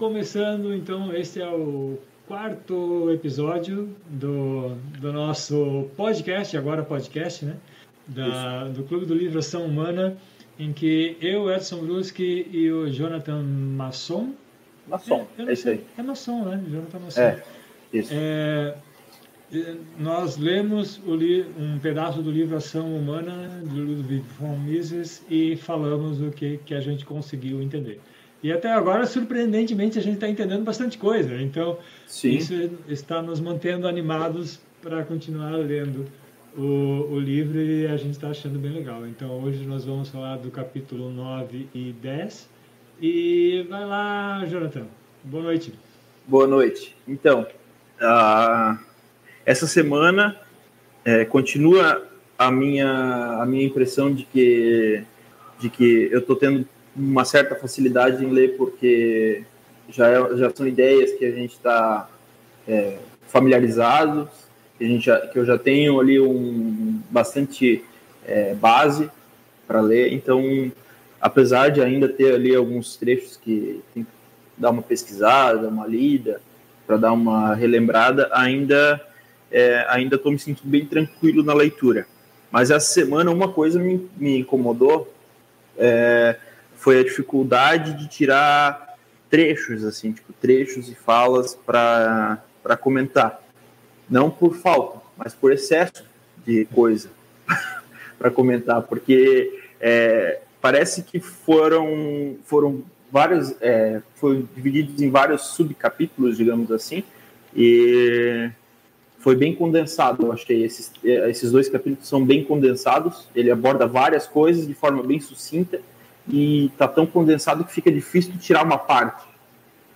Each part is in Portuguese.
Começando, então, este é o quarto episódio do, do nosso podcast, agora podcast, né? Da, do Clube do Livro Ação Humana, em que eu, Edson Bruschi e o Jonathan Masson. Masson, é, é isso aí. É Masson, né? Jonathan Masson. É, isso. É, nós lemos um pedaço do livro Ação Humana, de Ludwig von Mises, e falamos o que, que a gente conseguiu entender. E até agora, surpreendentemente, a gente está entendendo bastante coisa. Então, Sim. isso está nos mantendo animados para continuar lendo o, o livro e a gente está achando bem legal. Então, hoje nós vamos falar do capítulo 9 e 10. E vai lá, Jonathan. Boa noite. Boa noite. Então, uh, essa semana é, continua a minha, a minha impressão de que, de que eu estou tendo uma certa facilidade em ler porque já, é, já são ideias que a gente está é, familiarizado, que, a gente já, que eu já tenho ali um bastante é, base para ler, então apesar de ainda ter ali alguns trechos que tem que dar uma pesquisada, uma lida, para dar uma relembrada, ainda é, ainda estou me sentindo bem tranquilo na leitura. Mas essa semana uma coisa me, me incomodou, é, foi a dificuldade de tirar trechos, assim, tipo, trechos e falas para comentar. Não por falta, mas por excesso de coisa para comentar, porque é, parece que foram, foram vários, é, foram divididos em vários subcapítulos, digamos assim, e foi bem condensado, eu achei. Esses, esses dois capítulos são bem condensados, ele aborda várias coisas de forma bem sucinta, e está tão condensado que fica difícil tirar uma parte.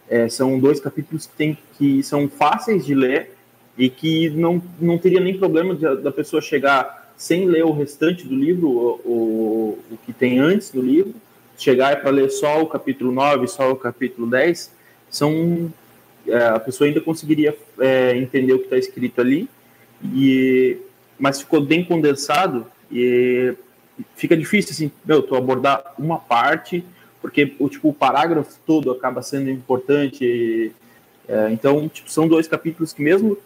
É, são dois capítulos que, tem, que são fáceis de ler e que não, não teria nem problema de, da pessoa chegar sem ler o restante do livro, o, o, o que tem antes do livro, chegar para ler só o capítulo 9, só o capítulo 10, são, é, a pessoa ainda conseguiria é, entender o que está escrito ali, e, mas ficou bem condensado e fica difícil, assim, meu, tu abordar uma parte, porque o, tipo, o parágrafo todo acaba sendo importante. É, então, tipo, são dois capítulos que mesmo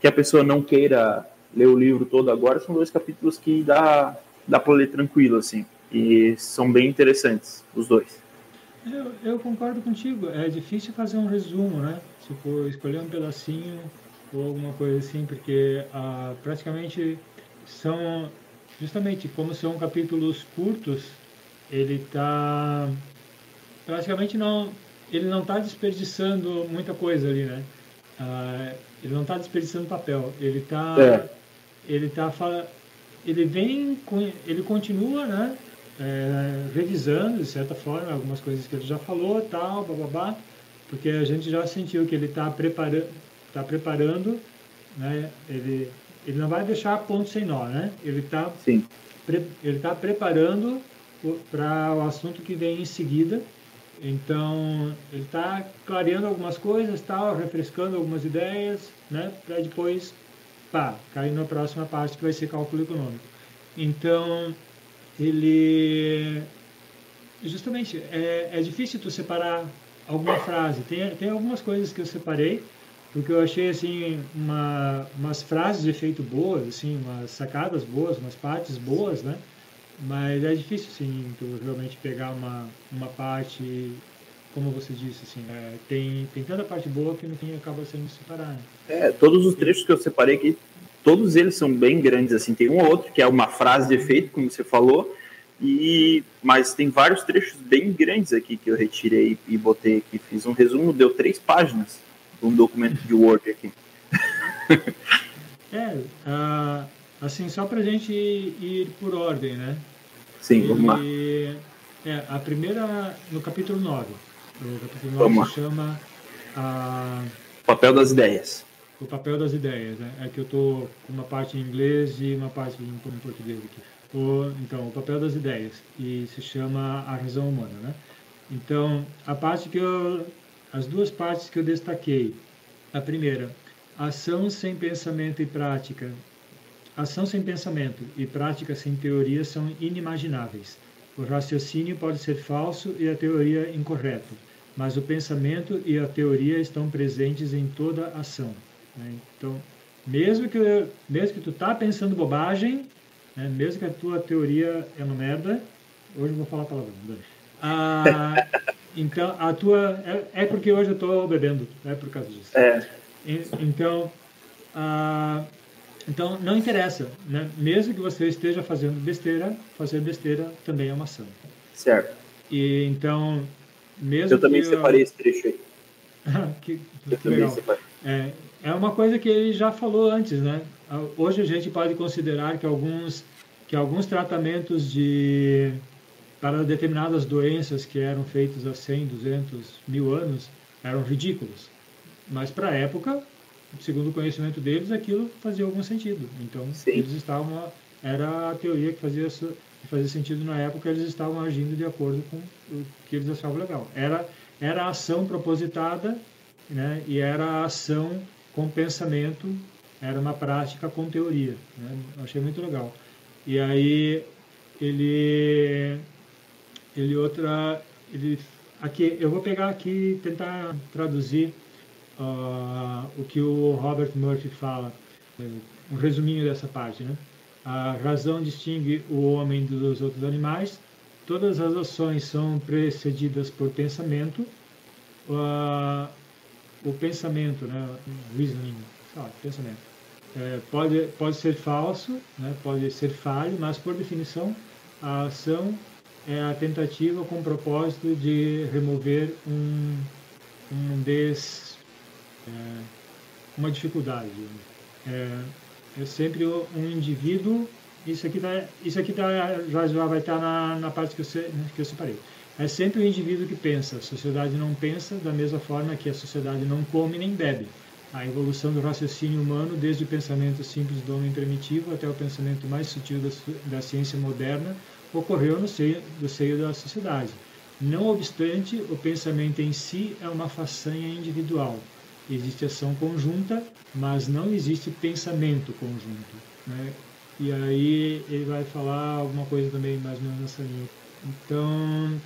que a pessoa não queira ler o livro todo agora, são dois capítulos que dá, dá para ler tranquilo, assim. E são bem interessantes, os dois. Eu, eu concordo contigo. É difícil fazer um resumo, né? Tipo, escolher um pedacinho ou alguma coisa assim, porque ah, praticamente são justamente como são capítulos curtos, ele está praticamente não ele não está desperdiçando muita coisa ali, né? Ah, ele não está desperdiçando papel, ele está é. ele tá ele vem ele continua, né? É, revisando de certa forma algumas coisas que ele já falou, tal, bababá, porque a gente já sentiu que ele está preparando, tá preparando, né? Ele ele não vai deixar ponto sem nó, né? Ele está ele tá preparando para o assunto que vem em seguida. Então, ele está clareando algumas coisas, tal, refrescando algumas ideias, né? Para depois, pá, cair na próxima parte que vai ser cálculo econômico. Então, ele justamente é, é difícil tu separar alguma frase. Tem, tem algumas coisas que eu separei porque eu achei assim uma, umas frases de efeito boas, assim, umas sacadas boas, umas partes boas, né? Mas é difícil, assim, tu realmente pegar uma, uma parte, como você disse, assim, é, tem, tem tanta parte boa que no fim acaba sendo separada. Né? É, todos os trechos que eu separei aqui, todos eles são bem grandes, assim, tem um ou outro que é uma frase de efeito, como você falou, e mas tem vários trechos bem grandes aqui que eu retirei e botei aqui, fiz um resumo, deu três páginas um documento de Word aqui. é, uh, assim, só para a gente ir por ordem, né? Sim, Ele, vamos lá. É, a primeira, no capítulo 9. O capítulo 9 se chama a... O papel das ideias. O papel das ideias, né? É que eu estou com uma parte em inglês e uma parte em, em português aqui. O, então, o papel das ideias. E se chama a razão humana, né? Então, a parte que eu as duas partes que eu destaquei. A primeira, ação sem pensamento e prática. Ação sem pensamento e prática sem teoria são inimagináveis. O raciocínio pode ser falso e a teoria incorreta. mas o pensamento e a teoria estão presentes em toda ação. Né? Então, mesmo que, mesmo que tu tá pensando bobagem, né? mesmo que a tua teoria é uma merda, hoje eu vou falar palavrão, ah, então, a tua. É, é porque hoje eu estou bebendo, é por causa disso. É. Então, ah, então, não interessa. Né? Mesmo que você esteja fazendo besteira, fazer besteira também é uma ação. Certo. E então, mesmo Eu também separei eu... esse trecho aí. que, eu que legal. É, é uma coisa que ele já falou antes, né? Hoje a gente pode considerar que alguns, que alguns tratamentos de para determinadas doenças que eram feitos há 100, 200, mil anos eram ridículos. Mas para a época, segundo o conhecimento deles, aquilo fazia algum sentido. Então, Sim. eles estavam era a teoria que fazia que fazia sentido na época, eles estavam agindo de acordo com o que eles achavam legal. Era era a ação propositada, né? E era a ação com pensamento, era uma prática com teoria, né? Eu achei muito legal. E aí ele ele outra ele aqui eu vou pegar aqui tentar traduzir uh, o que o Robert Murphy fala. Um resuminho dessa parte né? A razão distingue o homem dos outros animais. Todas as ações são precedidas por pensamento. Uh, o pensamento né? Reasoning ah, pensamento. É, pode pode ser falso né? Pode ser falho mas por definição a ação é a tentativa com o propósito de remover um, um des, é, uma dificuldade. É, é, sempre um indivíduo, isso aqui, tá, isso aqui tá, já, já vai estar tá na, na parte que eu, né, que eu separei. É sempre o indivíduo que pensa, a sociedade não pensa da mesma forma que a sociedade não come nem bebe. A evolução do raciocínio humano, desde o pensamento simples do homem primitivo até o pensamento mais sutil da, da ciência moderna, ocorreu no seio, do seio da sociedade. Não obstante, o pensamento em si é uma façanha individual. Existe ação conjunta, mas não existe pensamento conjunto. Né? E aí ele vai falar alguma coisa também mais ou menos nessa linha. Então,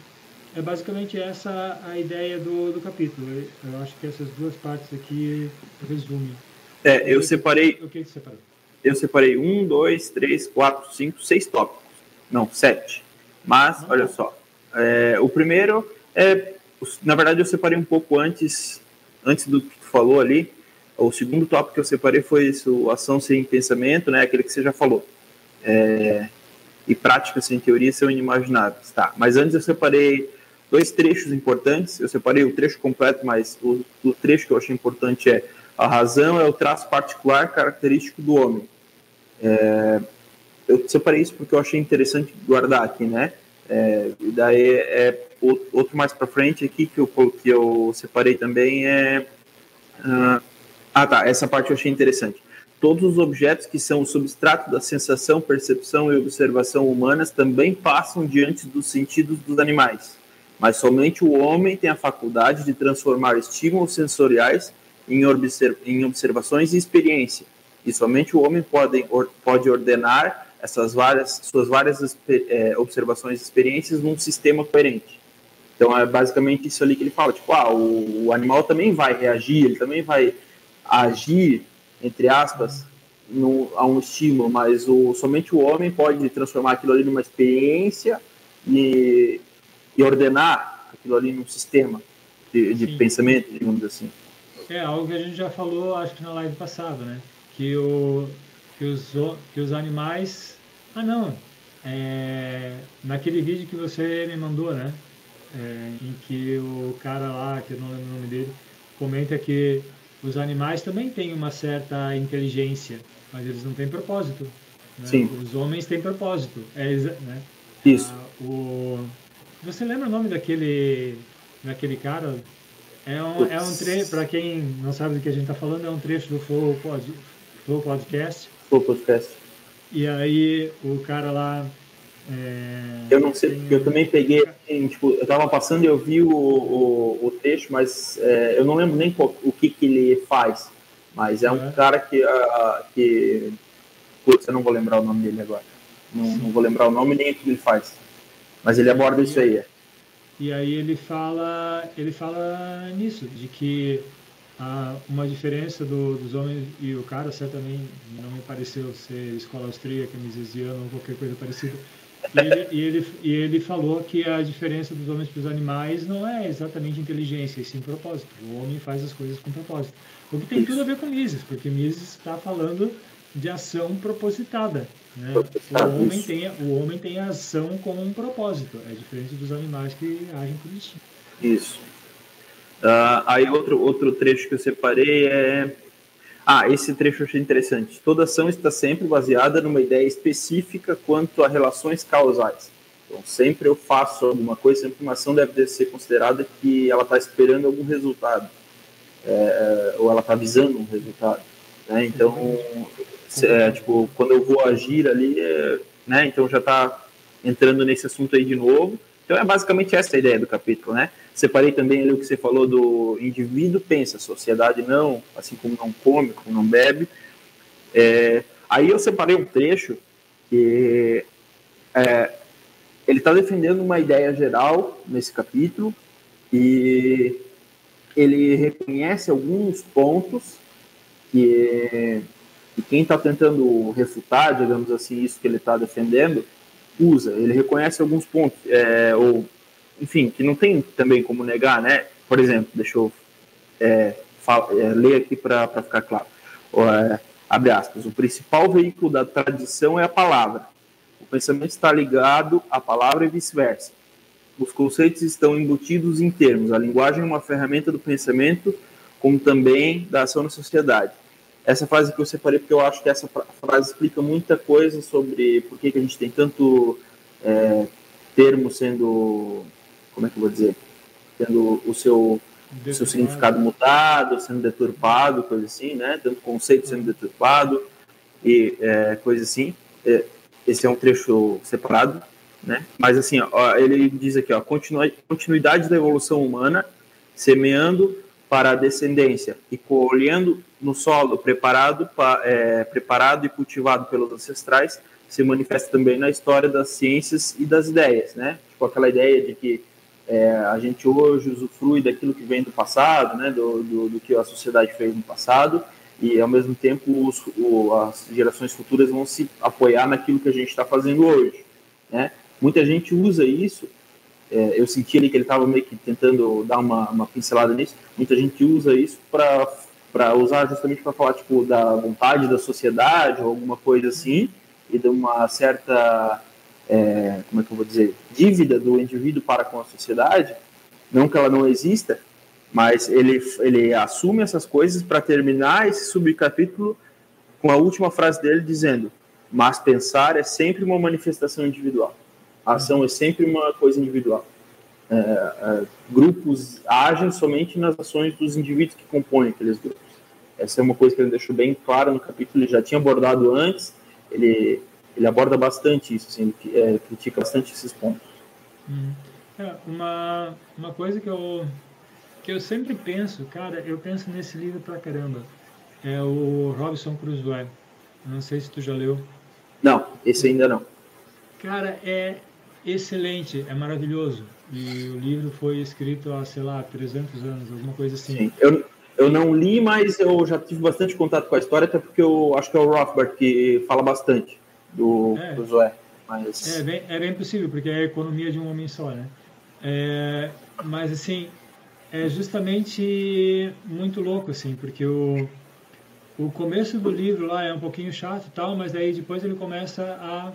é basicamente essa a ideia do, do capítulo. Eu acho que essas duas partes aqui resumem. É, eu separei. O que você separou? Eu separei um, dois, três, quatro, cinco, seis tópicos. Não, sete. Mas, olha só. É, o primeiro é. Na verdade, eu separei um pouco antes, antes do que tu falou ali. O segundo tópico que eu separei foi isso, ação sem pensamento, né? Aquele que você já falou. É, e práticas sem teoria são inimagináveis. Tá, mas antes eu separei dois trechos importantes. Eu separei o trecho completo, mas o, o trecho que eu achei importante é a razão é o traço particular característico do homem. É, eu separei isso porque eu achei interessante guardar aqui, né? É, e daí é outro mais para frente aqui que eu, que eu separei também é uh, ah tá essa parte eu achei interessante. Todos os objetos que são o substrato da sensação percepção e observação humanas também passam diante dos sentidos dos animais. Mas somente o homem tem a faculdade de transformar estímulos sensoriais em, em observações e experiência. E somente o homem pode, pode ordenar essas várias suas várias é, observações e experiências num sistema coerente. Então é basicamente isso ali que ele fala, tipo, ah, o, o animal também vai reagir, ele também vai agir, entre aspas, no, a um estímulo, mas o, somente o homem pode transformar aquilo ali numa experiência e, e ordenar aquilo ali num sistema de, de pensamento, digamos assim. É algo que a gente já falou, acho que na live passada, né? Que o, que os, que os animais. Ah, não. É, naquele vídeo que você me mandou, né? É, em que o cara lá, que eu não lembro o nome dele, comenta que os animais também têm uma certa inteligência, mas eles não têm propósito. Né? Sim. Os homens têm propósito. É, né? Isso. Ah, o... Você lembra o nome daquele, daquele cara? É um, é um trecho, para quem não sabe do que a gente está falando, é um trecho do Flow, Pod, Flow Podcast, o podcast. E aí o cara lá. É, eu não sei, porque eu também peguei, assim, tipo, eu tava passando e eu vi o, o, o trecho, mas é, eu não lembro nem qual, o que, que ele faz. Mas é um é. cara que. Uh, que putz, eu não vou lembrar o nome dele agora. Não, não, vou lembrar o nome nem o que ele faz. Mas ele aborda isso aí. É. E aí ele fala, ele fala nisso, de que há uma diferença do, dos homens e o cara certamente não me pareceu ser escola austríaca, misesiana ou qualquer coisa parecida. E ele, e, ele, e ele falou que a diferença dos homens para os animais não é exatamente inteligência, e sim propósito. O homem faz as coisas com propósito. O que tem tudo a ver com Mises, porque Mises está falando de ação propositada. Né? O, homem tem, o homem tem a ação como um propósito, é diferente dos animais que agem por instinto. Isso. Uh, aí outro, outro trecho que eu separei é. Ah, esse trecho eu achei interessante. Toda ação está sempre baseada numa ideia específica quanto a relações causais. Então, sempre eu faço alguma coisa, sempre uma ação deve ser considerada que ela está esperando algum resultado, é, ou ela está visando um resultado. Né? Então, é, tipo, quando eu vou agir ali, é, né? Então já está entrando nesse assunto aí de novo. Então é basicamente essa a ideia do capítulo, né? Separei também ali o que você falou do indivíduo pensa, sociedade não, assim como não come, como não bebe. É, aí eu separei um trecho que é, ele está defendendo uma ideia geral nesse capítulo e ele reconhece alguns pontos que e quem está tentando refutar, digamos assim, isso que ele está defendendo, usa. Ele reconhece alguns pontos, é, ou, enfim, que não tem também como negar, né? Por exemplo, deixa eu é, é, ler aqui para ficar claro. É, abre aspas. O principal veículo da tradição é a palavra. O pensamento está ligado à palavra e vice-versa. Os conceitos estão embutidos em termos. A linguagem é uma ferramenta do pensamento, como também da ação na sociedade essa frase que eu separei porque eu acho que essa frase explica muita coisa sobre por que, que a gente tem tanto é, termo sendo, como é que eu vou dizer, tendo o seu, o seu significado mudado, sendo deturpado, coisa assim, né? Tanto conceito sendo deturpado e é, coisa assim. É, esse é um trecho separado, né? Mas assim, ó, ele diz aqui, ó, continuidade da evolução humana, semeando para a descendência e colhendo no solo preparado, é, preparado e cultivado pelos ancestrais, se manifesta também na história das ciências e das ideias, né? Tipo aquela ideia de que é, a gente hoje usufrui daquilo que vem do passado, né? Do, do, do que a sociedade fez no passado e ao mesmo tempo os, o, as gerações futuras vão se apoiar naquilo que a gente está fazendo hoje, né? Muita gente usa isso é, eu senti ali que ele estava meio que tentando dar uma, uma pincelada nisso. Muita gente usa isso para usar justamente para falar tipo da vontade da sociedade ou alguma coisa assim e de uma certa é, como é que eu vou dizer dívida do indivíduo para com a sociedade. Não que ela não exista, mas ele ele assume essas coisas para terminar esse subcapítulo com a última frase dele dizendo: mas pensar é sempre uma manifestação individual. A ação é sempre uma coisa individual. É, é, grupos agem somente nas ações dos indivíduos que compõem aqueles grupos. Essa é uma coisa que ele deixou bem clara no capítulo, ele já tinha abordado antes, ele, ele aborda bastante isso, assim, ele é, critica bastante esses pontos. Hum. É, uma, uma coisa que eu, que eu sempre penso, cara, eu penso nesse livro pra caramba, é o Robinson Crusoe. Não sei se tu já leu. Não, esse ainda não. Cara, é, excelente, é maravilhoso. E o livro foi escrito há, sei lá, 300 anos, alguma coisa assim. Sim, eu, eu não li, mas eu já tive bastante contato com a história, até porque eu acho que é o Rothbard que fala bastante do, é, do Zoé. Mas... É, bem, é bem possível, porque é a economia de um homem só, né? É, mas, assim, é justamente muito louco, assim, porque o, o começo do livro lá é um pouquinho chato e tal, mas daí depois ele começa a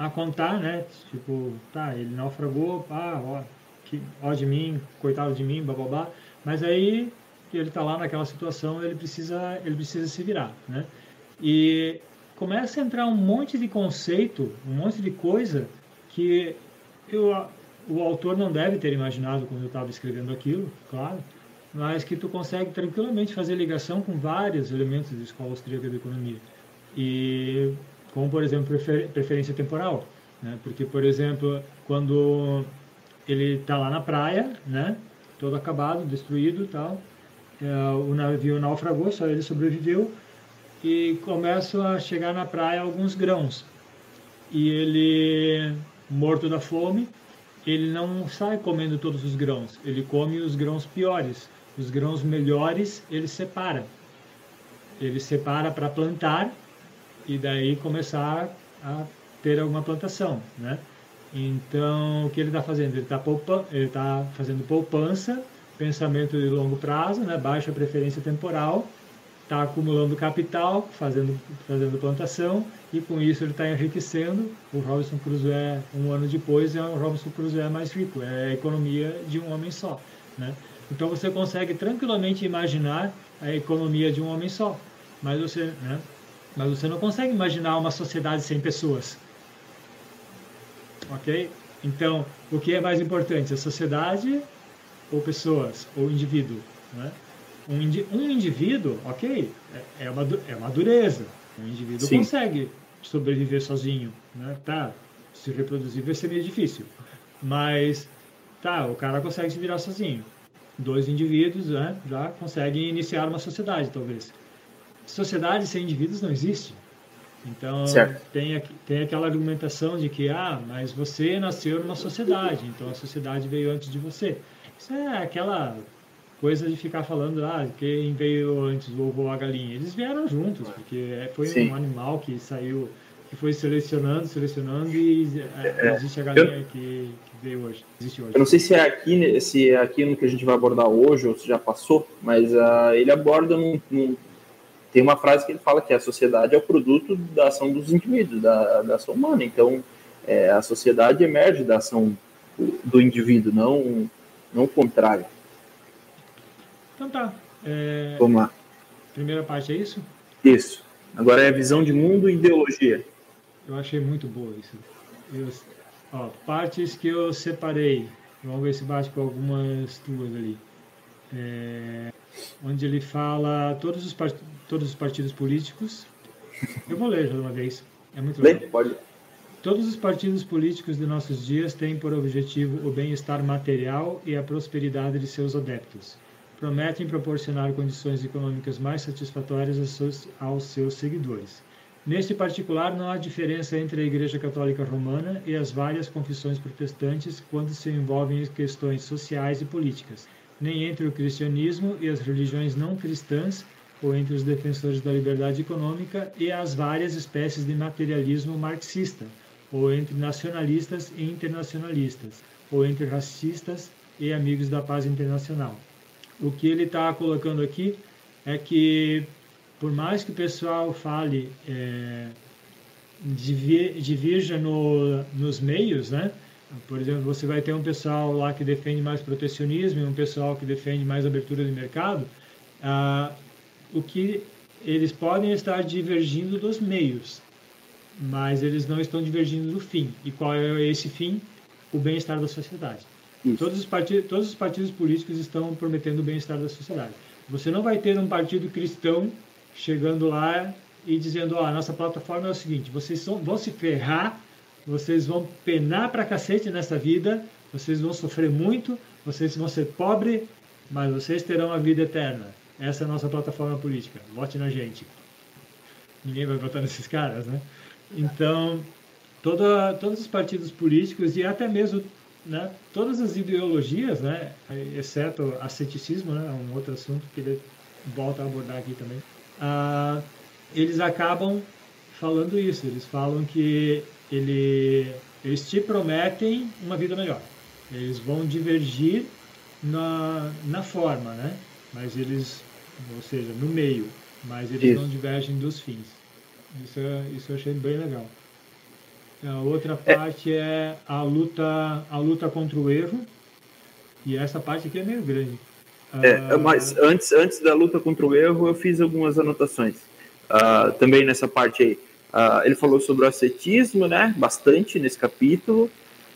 a contar, né? Tipo, tá, ele naufragou, ah, ó, que, ó de mim, coitado de mim, bababá. Mas aí ele tá lá naquela situação, ele precisa, ele precisa se virar, né? E começa a entrar um monte de conceito, um monte de coisa que eu, o autor não deve ter imaginado quando eu estava escrevendo aquilo, claro, mas que tu consegue tranquilamente fazer ligação com vários elementos da escola austríaca de economia. E como por exemplo prefer, preferência temporal, né? Porque por exemplo, quando ele está lá na praia, né? Todo acabado, destruído, tal, é, o navio naufragou, só ele sobreviveu e começam a chegar na praia alguns grãos e ele morto da fome ele não sai comendo todos os grãos, ele come os grãos piores. Os grãos melhores ele separa. Ele separa para plantar e daí começar a ter alguma plantação, né? Então, o que ele está fazendo? Ele está poupa, ele tá fazendo poupança, pensamento de longo prazo, né? baixa preferência temporal, está acumulando capital, fazendo, fazendo plantação, e com isso ele está enriquecendo. O Robinson Crusoe, um ano depois, é o Robinson Crusoe mais rico, é a economia de um homem só. Né? Então você consegue tranquilamente imaginar a economia de um homem só, mas você, né? Mas você não consegue imaginar uma sociedade sem pessoas. Ok? Então, o que é mais importante, a sociedade ou pessoas, ou indivíduo? Né? Um, indi um indivíduo, ok, é, é, uma, é uma dureza. Um indivíduo Sim. consegue sobreviver sozinho, né? Tá, se reproduzir vai ser meio difícil. Mas, tá, o cara consegue se virar sozinho. Dois indivíduos né, já conseguem iniciar uma sociedade, talvez. Sociedade sem indivíduos não existe. Então, tem, tem aquela argumentação de que, ah, mas você nasceu numa sociedade, então a sociedade veio antes de você. Isso é aquela coisa de ficar falando, ah, quem veio antes, o ovo ou a galinha. Eles vieram juntos, porque é, foi Sim. um animal que saiu, que foi selecionando, selecionando e é, é existe a galinha que, que, veio hoje, existe hoje. Eu não sei se é aqui, se é aqui no que a gente vai abordar hoje ou se já passou, mas uh, ele aborda num, num, tem uma frase que ele fala que a sociedade é o produto da ação dos indivíduos, da, da ação humana. Então, é, a sociedade emerge da ação do indivíduo, não, não o contrário. Então tá. É... Vamos lá. Primeira parte é isso? Isso. Agora é visão de mundo e ideologia. Eu achei muito boa isso. Eu, ó, partes que eu separei. Vamos ver se bate com algumas tuas ali. É, onde ele fala todos os, part... todos os partidos políticos. Eu vou ler já de uma vez. É muito legal. Pode. Todos os partidos políticos de nossos dias têm por objetivo o bem-estar material e a prosperidade de seus adeptos prometem proporcionar condições econômicas mais satisfatórias aos seus seguidores. Neste particular, não há diferença entre a Igreja Católica Romana e as várias confissões protestantes quando se envolvem em questões sociais e políticas, nem entre o cristianismo e as religiões não cristãs, ou entre os defensores da liberdade econômica e as várias espécies de materialismo marxista, ou entre nacionalistas e internacionalistas, ou entre racistas e amigos da paz internacional o que ele está colocando aqui é que, por mais que o pessoal fale, é, divirja no, nos meios, né? Por exemplo, você vai ter um pessoal lá que defende mais protecionismo e um pessoal que defende mais abertura de mercado. Ah, o que eles podem estar divergindo dos meios, mas eles não estão divergindo do fim. E qual é esse fim? O bem-estar da sociedade. Todos os, partidos, todos os partidos políticos estão prometendo o bem-estar da sociedade. Você não vai ter um partido cristão chegando lá e dizendo: Ó, oh, a nossa plataforma é o seguinte, vocês vão se ferrar, vocês vão penar pra cacete nessa vida, vocês vão sofrer muito, vocês vão ser pobres, mas vocês terão a vida eterna. Essa é a nossa plataforma política. Vote na gente. Ninguém vai votar nesses caras, né? Então, toda, todos os partidos políticos e até mesmo né, todas as ideologias, né, exceto asceticismo, né, um outro assunto que ele volta a abordar aqui também, ah, eles acabam falando isso. Eles falam que ele, eles te prometem uma vida melhor. Eles vão divergir na, na forma, né? Mas eles, ou seja, no meio, mas eles isso. não divergem dos fins. Isso, isso eu achei bem legal. A outra é. parte é. é a luta, a luta contra o erro. E essa parte aqui é meio grande. É, uh... mas antes, antes da luta contra o erro, eu fiz algumas anotações. Uh, também nessa parte aí. Uh, ele falou sobre o ascetismo, né? Bastante nesse capítulo.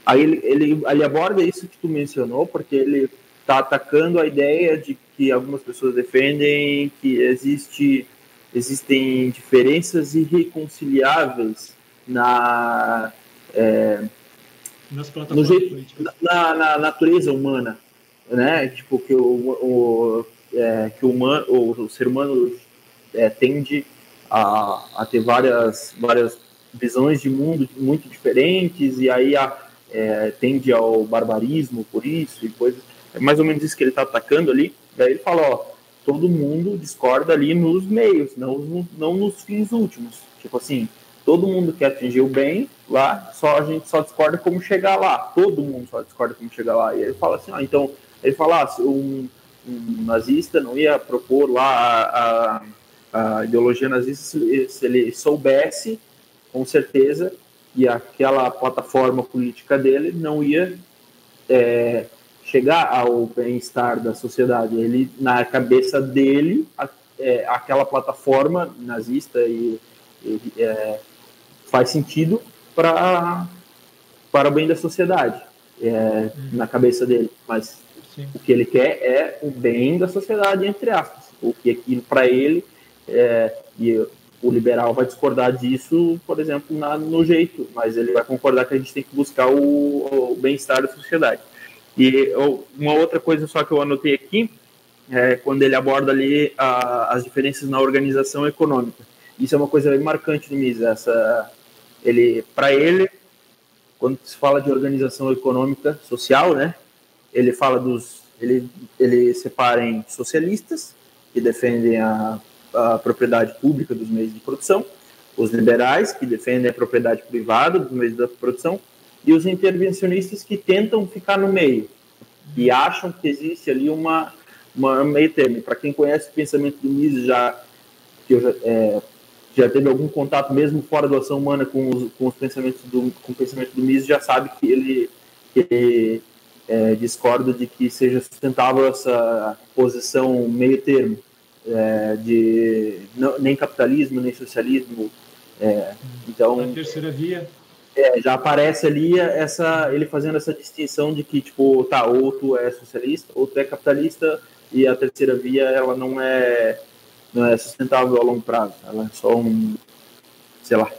Aí ele, ele, ele aborda isso que tu mencionou, porque ele está atacando a ideia de que algumas pessoas defendem que existe, existem diferenças irreconciliáveis na, é, no jeito, na, na, natureza humana, né? Tipo que o, o é, que o, humano, o, o ser humano é, tende a, a ter várias várias visões de mundo muito diferentes e aí a, é, tende ao barbarismo por isso e coisas. É mais ou menos isso que ele está atacando ali. Daí ele fala, ó, todo mundo discorda ali nos meios, não, não nos fins últimos. Tipo assim, todo mundo quer atingir o bem lá, só a gente só discorda como chegar lá. Todo mundo só discorda como chegar lá. E ele fala assim, ó, então, ele fala, ah, um, um nazista não ia propor lá a, a, a ideologia nazista se, ele soubesse, com certeza, e aquela plataforma política dele não ia é, chegar ao bem-estar da sociedade. Ele, na cabeça dele, a, é, aquela plataforma nazista e, e é, faz sentido para para o bem da sociedade, é, uhum. na cabeça dele. Mas Sim. o que ele quer é o bem da sociedade, entre aspas. O que aquilo para ele é, e o liberal vai discordar disso, por exemplo, na, no jeito, mas ele vai concordar que a gente tem que buscar o, o bem-estar da sociedade. E uma outra coisa só que eu anotei aqui, é quando ele aborda ali a, as diferenças na organização econômica. Isso é uma coisa bem marcante do Mises. Essa, ele, para ele, quando se fala de organização econômica social, né, ele fala dos, ele, ele separa em socialistas que defendem a a propriedade pública dos meios de produção, os liberais, que defendem a propriedade privada dos meios da produção, e os intervencionistas que tentam ficar no meio e acham que existe ali uma, uma meio termo. Para quem conhece o pensamento do Mises, já, que já, é, já teve algum contato mesmo fora da ação humana com os, com os pensamentos do, com o pensamento do Mises, já sabe que ele, que ele é, discorda de que seja sustentável essa posição meio termo é, de não, nem capitalismo nem socialismo. É, então a terceira via é, já aparece ali essa ele fazendo essa distinção de que tipo tá ou tu é socialista ou tu é capitalista e a terceira via ela não é não é sustentável a longo prazo ela é só um sei lá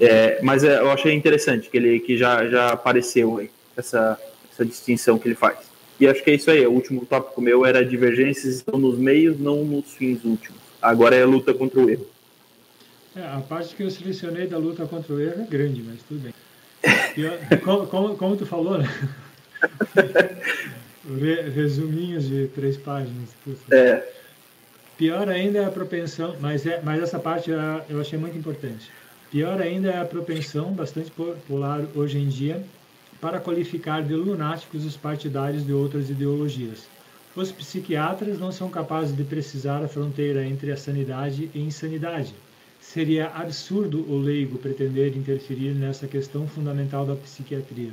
é, mas é, eu achei interessante que ele que já já apareceu aí, essa essa distinção que ele faz e acho que é isso aí. O último tópico meu era divergências estão nos meios, não nos fins últimos. Agora é a luta contra o erro. É, a parte que eu selecionei da luta contra o erro é grande, mas tudo bem. como, como, como, tu falou, né? Resuminhos de três páginas. É. Pior ainda é a propensão, mas, é, mas essa parte eu achei muito importante. Pior ainda é a propensão, bastante popular hoje em dia, para qualificar de lunáticos os partidários de outras ideologias. Os psiquiatras não são capazes de precisar a fronteira entre a sanidade e insanidade. Seria absurdo o leigo pretender interferir nessa questão fundamental da psiquiatria.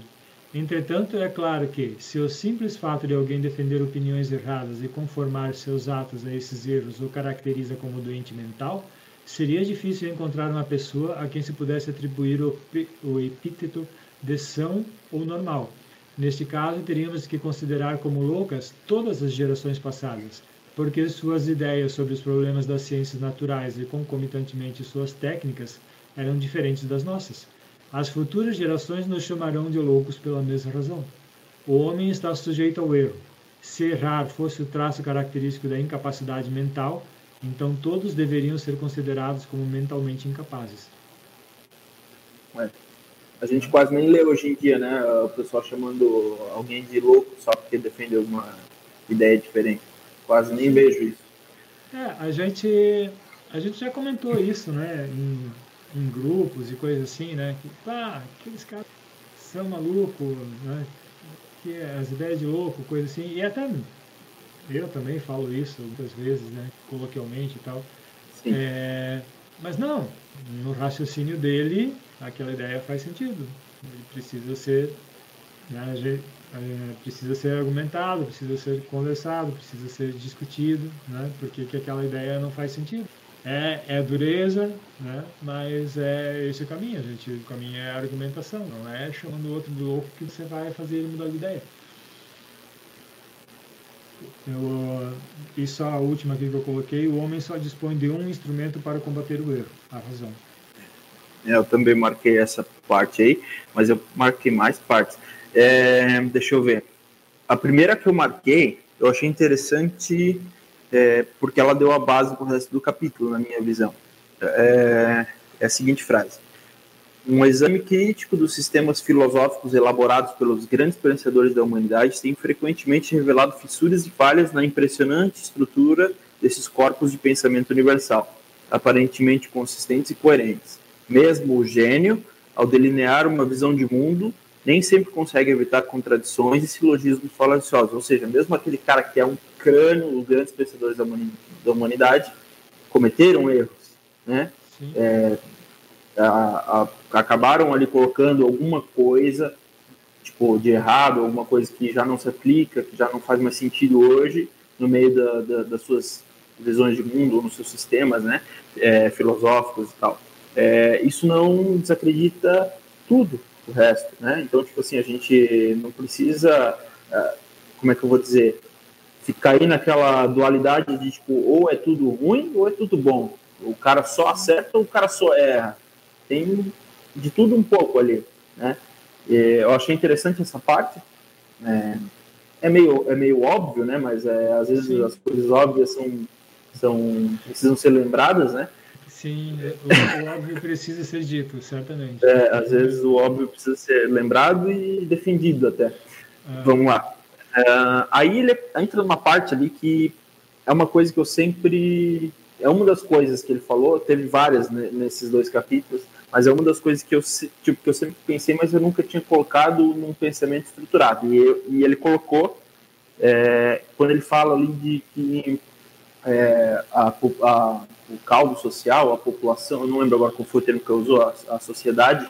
Entretanto, é claro que, se o simples fato de alguém defender opiniões erradas e conformar seus atos a esses erros o caracteriza como doente mental, seria difícil encontrar uma pessoa a quem se pudesse atribuir o, o epíteto de são ou normal. Neste caso, teríamos que considerar como loucas todas as gerações passadas, porque suas ideias sobre os problemas das ciências naturais e, concomitantemente, suas técnicas eram diferentes das nossas. As futuras gerações nos chamarão de loucos pela mesma razão. O homem está sujeito ao erro. Se errar fosse o traço característico da incapacidade mental, então todos deveriam ser considerados como mentalmente incapazes. Ué a gente quase nem lê hoje em dia, né? O pessoal chamando alguém de louco só porque defende alguma ideia diferente. Quase nem vejo isso. É, a gente, a gente já comentou isso, né? Em, em grupos e coisas assim, né? Que, pá, aqueles caras são malucos, né? Que as ideias de louco, coisa assim. E até eu também falo isso muitas vezes, né? Coloquialmente e tal. É, mas não, no raciocínio dele, aquela ideia faz sentido. Ele precisa ser, né, é, precisa ser argumentado, precisa ser conversado, precisa ser discutido, né, porque que aquela ideia não faz sentido. É, é dureza, né, mas é esse o caminho, gente. O caminho é a argumentação, não é chamando o outro de louco que você vai fazer ele mudar de ideia. Eu, isso a última aqui que eu coloquei, o homem só dispõe de um instrumento para combater o erro, a razão. É, eu também marquei essa parte aí, mas eu marquei mais partes. É, deixa eu ver. A primeira que eu marquei, eu achei interessante é, porque ela deu a base para o resto do capítulo, na minha visão. É, é a seguinte frase: Um exame crítico dos sistemas filosóficos elaborados pelos grandes pensadores da humanidade tem frequentemente revelado fissuras e falhas na impressionante estrutura desses corpos de pensamento universal, aparentemente consistentes e coerentes. Mesmo o gênio, ao delinear uma visão de mundo, nem sempre consegue evitar contradições e silogismos falaciosos. Ou seja, mesmo aquele cara que é um crânio, os grandes pensadores da humanidade, cometeram erros, né? É, a, a, acabaram ali colocando alguma coisa tipo de errado, alguma coisa que já não se aplica, que já não faz mais sentido hoje no meio da, da, das suas visões de mundo, nos seus sistemas, né, é, filosóficos e tal. É, isso não desacredita tudo o resto, né? Então, tipo assim, a gente não precisa, é, como é que eu vou dizer, ficar aí naquela dualidade de tipo, ou é tudo ruim ou é tudo bom. O cara só acerta ou o cara só erra. Tem de tudo um pouco ali, né? E eu achei interessante essa parte. É, é, meio, é meio óbvio, né? Mas é, às vezes Sim. as coisas óbvias são, são precisam ser lembradas, né? Sim, o, o óbvio precisa ser dito, certamente. É, às vezes o óbvio precisa ser lembrado e defendido até. Ah. Vamos lá. Uh, aí ele entra numa parte ali que é uma coisa que eu sempre. É uma das coisas que ele falou, teve várias né, nesses dois capítulos, mas é uma das coisas que eu, tipo, que eu sempre pensei, mas eu nunca tinha colocado num pensamento estruturado. E, eu, e ele colocou, é, quando ele fala ali de que é, a, a, o caldo social, a população, eu não lembro agora qual foi o termo que eu usou, a, a sociedade,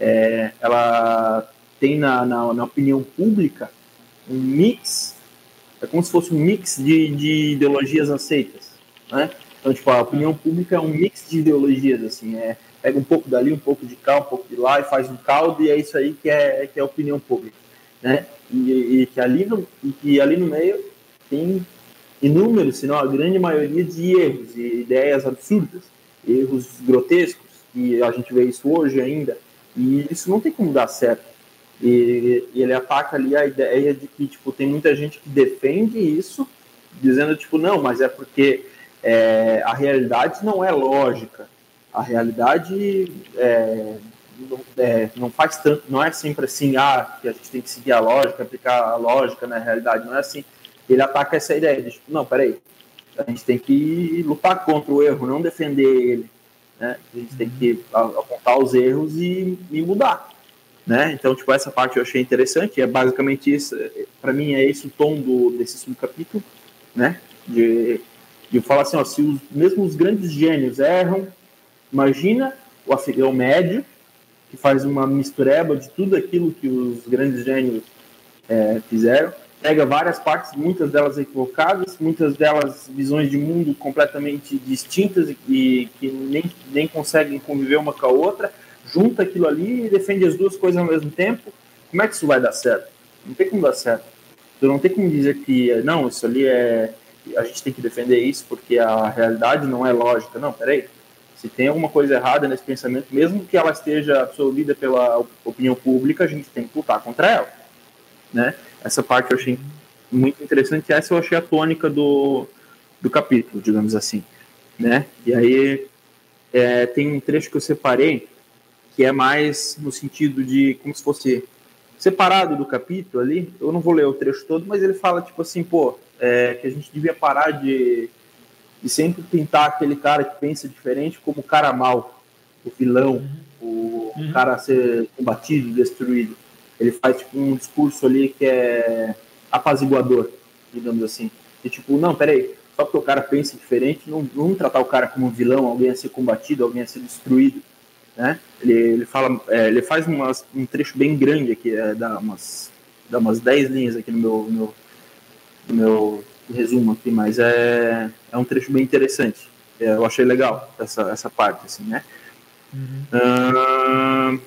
é, ela tem na, na, na opinião pública um mix, é como se fosse um mix de, de ideologias aceitas, né? Então, tipo, a opinião pública é um mix de ideologias, assim, é, pega um pouco dali, um pouco de cá, um pouco de lá e faz um caldo e é isso aí que é, que é a opinião pública, né? E, e que ali no, e que ali no meio tem inúmeros, se não a grande maioria de erros e ideias absurdas, erros grotescos, e a gente vê isso hoje ainda, e isso não tem como dar certo. E, e, ele ataca ali a ideia de que tipo tem muita gente que defende isso, dizendo tipo não, mas é porque é, a realidade não é lógica, a realidade é, não, é, não, faz tanto, não é sempre assim, ah, que a gente tem que seguir a lógica, aplicar a lógica na realidade, não é assim. Ele ataca essa ideia de não, peraí, a gente tem que lutar contra o erro, não defender ele. Né? A gente tem que apontar os erros e, e mudar né? Então, tipo, essa parte eu achei interessante, é basicamente isso, para mim é esse o tom do, desse subcapítulo, né? De, de falar assim, ó, se os, mesmo os grandes gênios erram, imagina o afegão médio, que faz uma mistureba de tudo aquilo que os grandes gênios é, fizeram, pega várias partes, muitas delas equivocadas, muitas delas visões de mundo completamente distintas e que nem, nem conseguem conviver uma com a outra, junta aquilo ali e defende as duas coisas ao mesmo tempo, como é que isso vai dar certo? Não tem como dar certo. Tu não tem como dizer que, não, isso ali é. A gente tem que defender isso porque a realidade não é lógica. Não, peraí. Se tem alguma coisa errada nesse pensamento, mesmo que ela esteja absorvida pela opinião pública, a gente tem que lutar contra ela. Né? Essa parte eu achei muito interessante. Essa eu achei a tônica do, do capítulo, digamos assim. Né? E aí é, tem um trecho que eu separei que é mais no sentido de como se fosse separado do capítulo ali. Eu não vou ler o trecho todo, mas ele fala tipo assim, pô, é, que a gente devia parar de, de sempre pintar aquele cara que pensa diferente como o cara mal, o vilão, o uhum. cara a ser combatido, destruído. Ele faz tipo um discurso ali que é apaziguador, digamos assim. E tipo, não, peraí, só porque o cara pensa diferente, não vamos tratar o cara como um vilão, alguém a ser combatido, alguém a ser destruído né? Ele, ele fala, é, ele faz umas, um trecho bem grande aqui, é, dá umas, dá umas 10 linhas aqui no meu, meu, no meu resumo aqui, mas é, é um trecho bem interessante. É, eu achei legal essa, essa parte, assim, né? Uhum. Uh,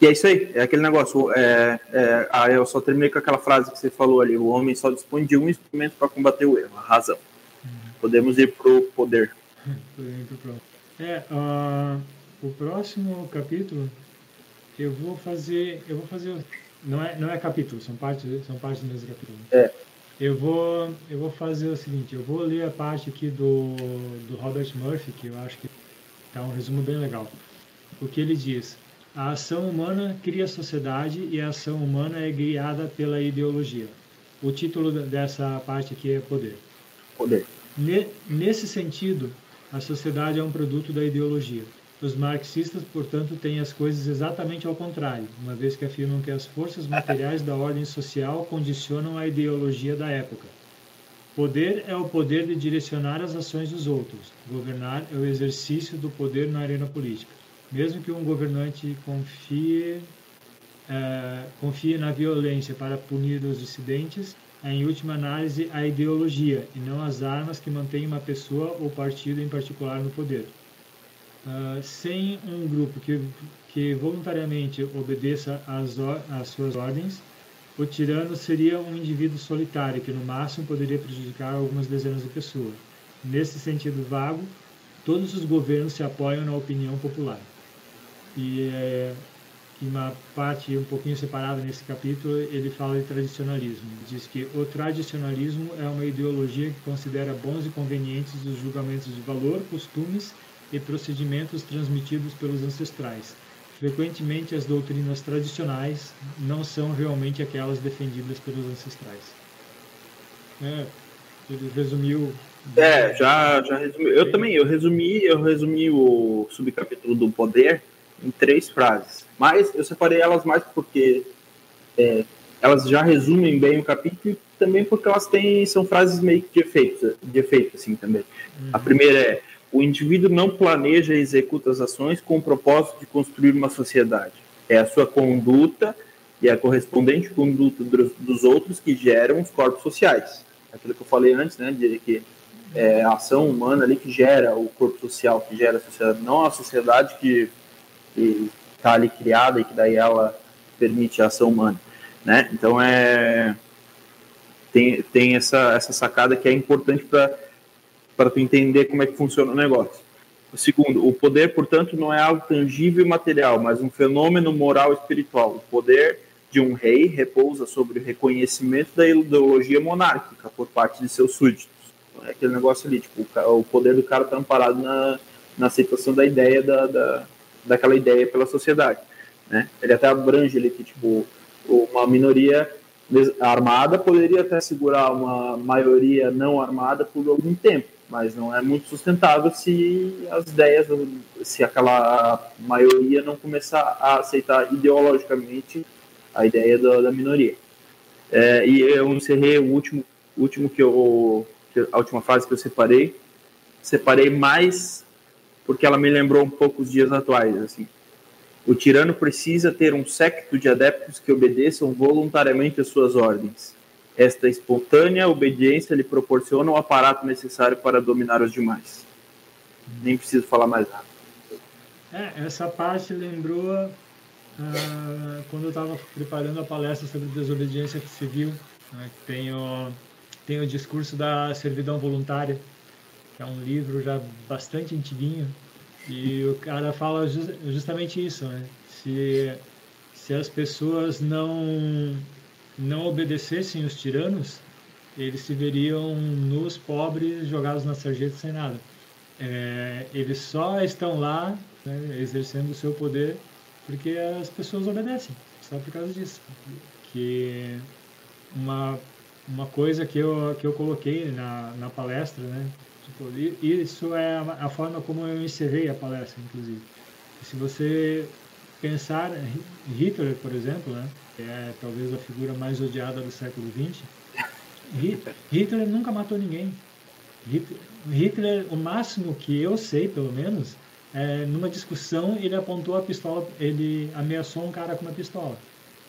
e é isso aí, é aquele negócio. É, é, ah, eu só terminei com aquela frase que você falou ali: o homem só dispõe de um instrumento para combater o erro, a razão. Uhum. Podemos ir pro poder. É, uh, o próximo capítulo eu vou fazer, eu vou fazer, não é, não é capítulo, são partes, são partes do mesmo capítulo. É. Eu vou, eu vou fazer o seguinte, eu vou ler a parte aqui do, do Robert Murphy, que eu acho que tá um resumo bem legal. O que ele diz: A ação humana cria a sociedade e a ação humana é guiada pela ideologia. O título dessa parte aqui é poder. Poder. Nesse sentido, a sociedade é um produto da ideologia. Os marxistas, portanto, têm as coisas exatamente ao contrário, uma vez que afirmam que as forças materiais da ordem social condicionam a ideologia da época. Poder é o poder de direcionar as ações dos outros. Governar é o exercício do poder na arena política. Mesmo que um governante confie, é, confie na violência para punir os dissidentes, é em última análise a ideologia e não as armas que mantêm uma pessoa ou partido em particular no poder. Uh, sem um grupo que, que voluntariamente obedeça às, às suas ordens, o tirano seria um indivíduo solitário que, no máximo, poderia prejudicar algumas dezenas de pessoas. Nesse sentido vago, todos os governos se apoiam na opinião popular. E é, uma parte um pouquinho separada nesse capítulo, ele fala de tradicionalismo. Diz que o tradicionalismo é uma ideologia que considera bons e convenientes os julgamentos de valor, costumes e procedimentos transmitidos pelos ancestrais. Frequentemente, as doutrinas tradicionais não são realmente aquelas defendidas pelos ancestrais. É, ele resumiu. É, já, já resumiu. Eu também, eu resumi, eu resumi o subcapítulo do poder em três frases. Mas eu separei elas mais porque é, elas já resumem bem o capítulo e também porque elas têm são frases meio que de efeito, de efeito assim também. Uhum. A primeira é o indivíduo não planeja e executa as ações com o propósito de construir uma sociedade. É a sua conduta e a correspondente conduta dos outros que geram os corpos sociais. Aquilo que eu falei antes, né, de que é a ação humana ali que gera o corpo social, que gera a sociedade, não a sociedade que está ali criada e que daí ela permite a ação humana, né? Então é tem, tem essa, essa sacada que é importante para tu entender como é que funciona o negócio. O segundo, o poder, portanto, não é algo tangível e material, mas um fenômeno moral e espiritual. O poder de um rei repousa sobre o reconhecimento da ideologia monárquica por parte de seus súditos. É aquele negócio ali, tipo, o poder do cara está amparado na, na aceitação da ideia da, da, daquela ideia pela sociedade. Né? Ele até abrange ali que, tipo, uma minoria armada poderia até segurar uma maioria não armada por algum tempo mas não é muito sustentável se as ideias, se aquela maioria não começar a aceitar ideologicamente a ideia da, da minoria. É, e eu encerrei o último, último que eu, a última fase que eu separei, separei mais porque ela me lembrou um pouco os dias atuais, assim. O tirano precisa ter um séquito de adeptos que obedeçam voluntariamente às suas ordens esta espontânea obediência lhe proporciona o aparato necessário para dominar os demais. Nem preciso falar mais nada. É, essa parte lembrou uh, quando eu estava preparando a palestra sobre desobediência civil, né, que tem o, tem o discurso da servidão voluntária, que é um livro já bastante antiguinho, e o cara fala justamente isso, né? Se, se as pessoas não não obedecessem os tiranos, eles se veriam nos pobres jogados na sarjeta sem nada. É, eles só estão lá né, exercendo o seu poder porque as pessoas obedecem, só por causa disso. Que uma, uma coisa que eu, que eu coloquei na, na palestra, né? Tipo, isso é a, forma como eu encerrei a palestra, inclusive. Se você pensar Hitler, por exemplo, né? que é talvez a figura mais odiada do século XX, Hitler nunca matou ninguém. Hitler, o máximo que eu sei, pelo menos, é, numa discussão ele apontou a pistola, ele ameaçou um cara com uma pistola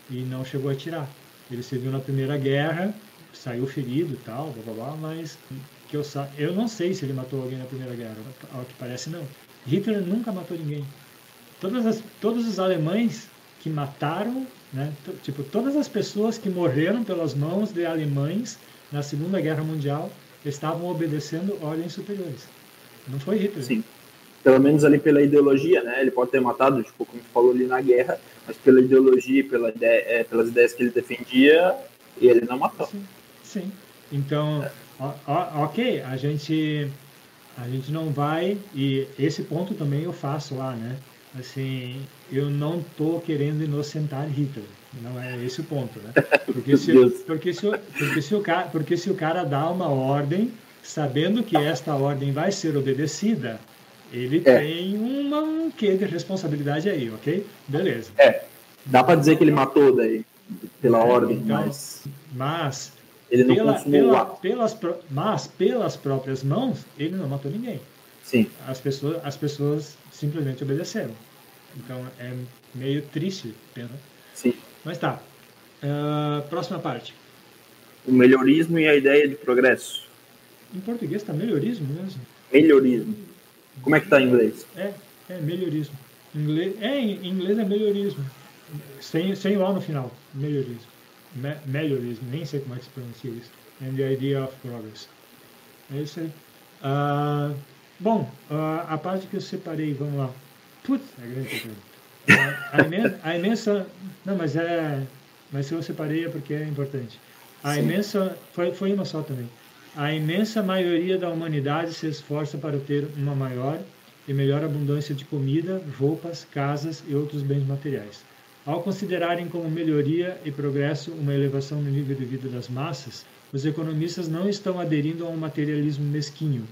e não chegou a atirar. Ele serviu na Primeira Guerra, saiu ferido tal, blá, blá, blá, mas que eu, eu não sei se ele matou alguém na Primeira Guerra, ao que parece não. Hitler nunca matou ninguém. Todas as, todos os alemães que mataram né? Tipo, todas as pessoas que morreram pelas mãos de alemães na Segunda Guerra Mundial estavam obedecendo ordens superiores. Não foi Hitler. Sim. Pelo menos ali pela ideologia, né? Ele pode ter matado, tipo, como falou ali na guerra, mas pela ideologia, pela ideia, é, pelas ideias que ele defendia, ele não matou. Sim. Sim. Então, é. Ok, a gente a gente não vai e esse ponto também eu faço lá, né? assim, eu não estou querendo inocentar Hitler. Não é esse o ponto, né? Porque se, porque se, porque se, o, cara, porque se o cara dá uma ordem, sabendo que esta ordem vai ser obedecida, ele é. tem uma, um quê de responsabilidade aí, ok? Beleza. É, dá para dizer que ele matou daí, pela é, ordem, então, mas... Mas, ele não pela, pela, pelas, mas pelas próprias mãos, ele não matou ninguém. Sim. As pessoas, as pessoas simplesmente obedeceram. Então é meio triste, pensa. Sim. Mas tá. Uh, próxima parte. O melhorismo e a ideia de progresso. Em português está melhorismo mesmo? Melhorismo. Como é que está em inglês? É, é melhorismo. Inglês, é, em inglês é melhorismo. Sem, sem o no final. Melhorismo. Me, melhorismo. Nem sei como é que se pronuncia isso. And the idea of progress. É isso aí. Uh, Bom, a parte que eu separei, vamos lá. Putz, é grande a, imensa, a imensa. Não, mas é. Mas se eu separei é porque é importante. A Sim. imensa. Foi, foi uma só também. A imensa maioria da humanidade se esforça para ter uma maior e melhor abundância de comida, roupas, casas e outros bens materiais. Ao considerarem como melhoria e progresso uma elevação no nível de vida das massas, os economistas não estão aderindo a um materialismo mesquinho,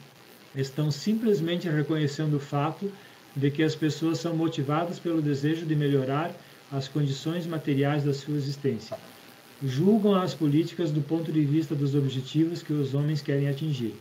estão simplesmente reconhecendo o fato de que as pessoas são motivadas pelo desejo de melhorar as condições materiais da sua existência. Julgam as políticas do ponto de vista dos objetivos que os homens querem atingir.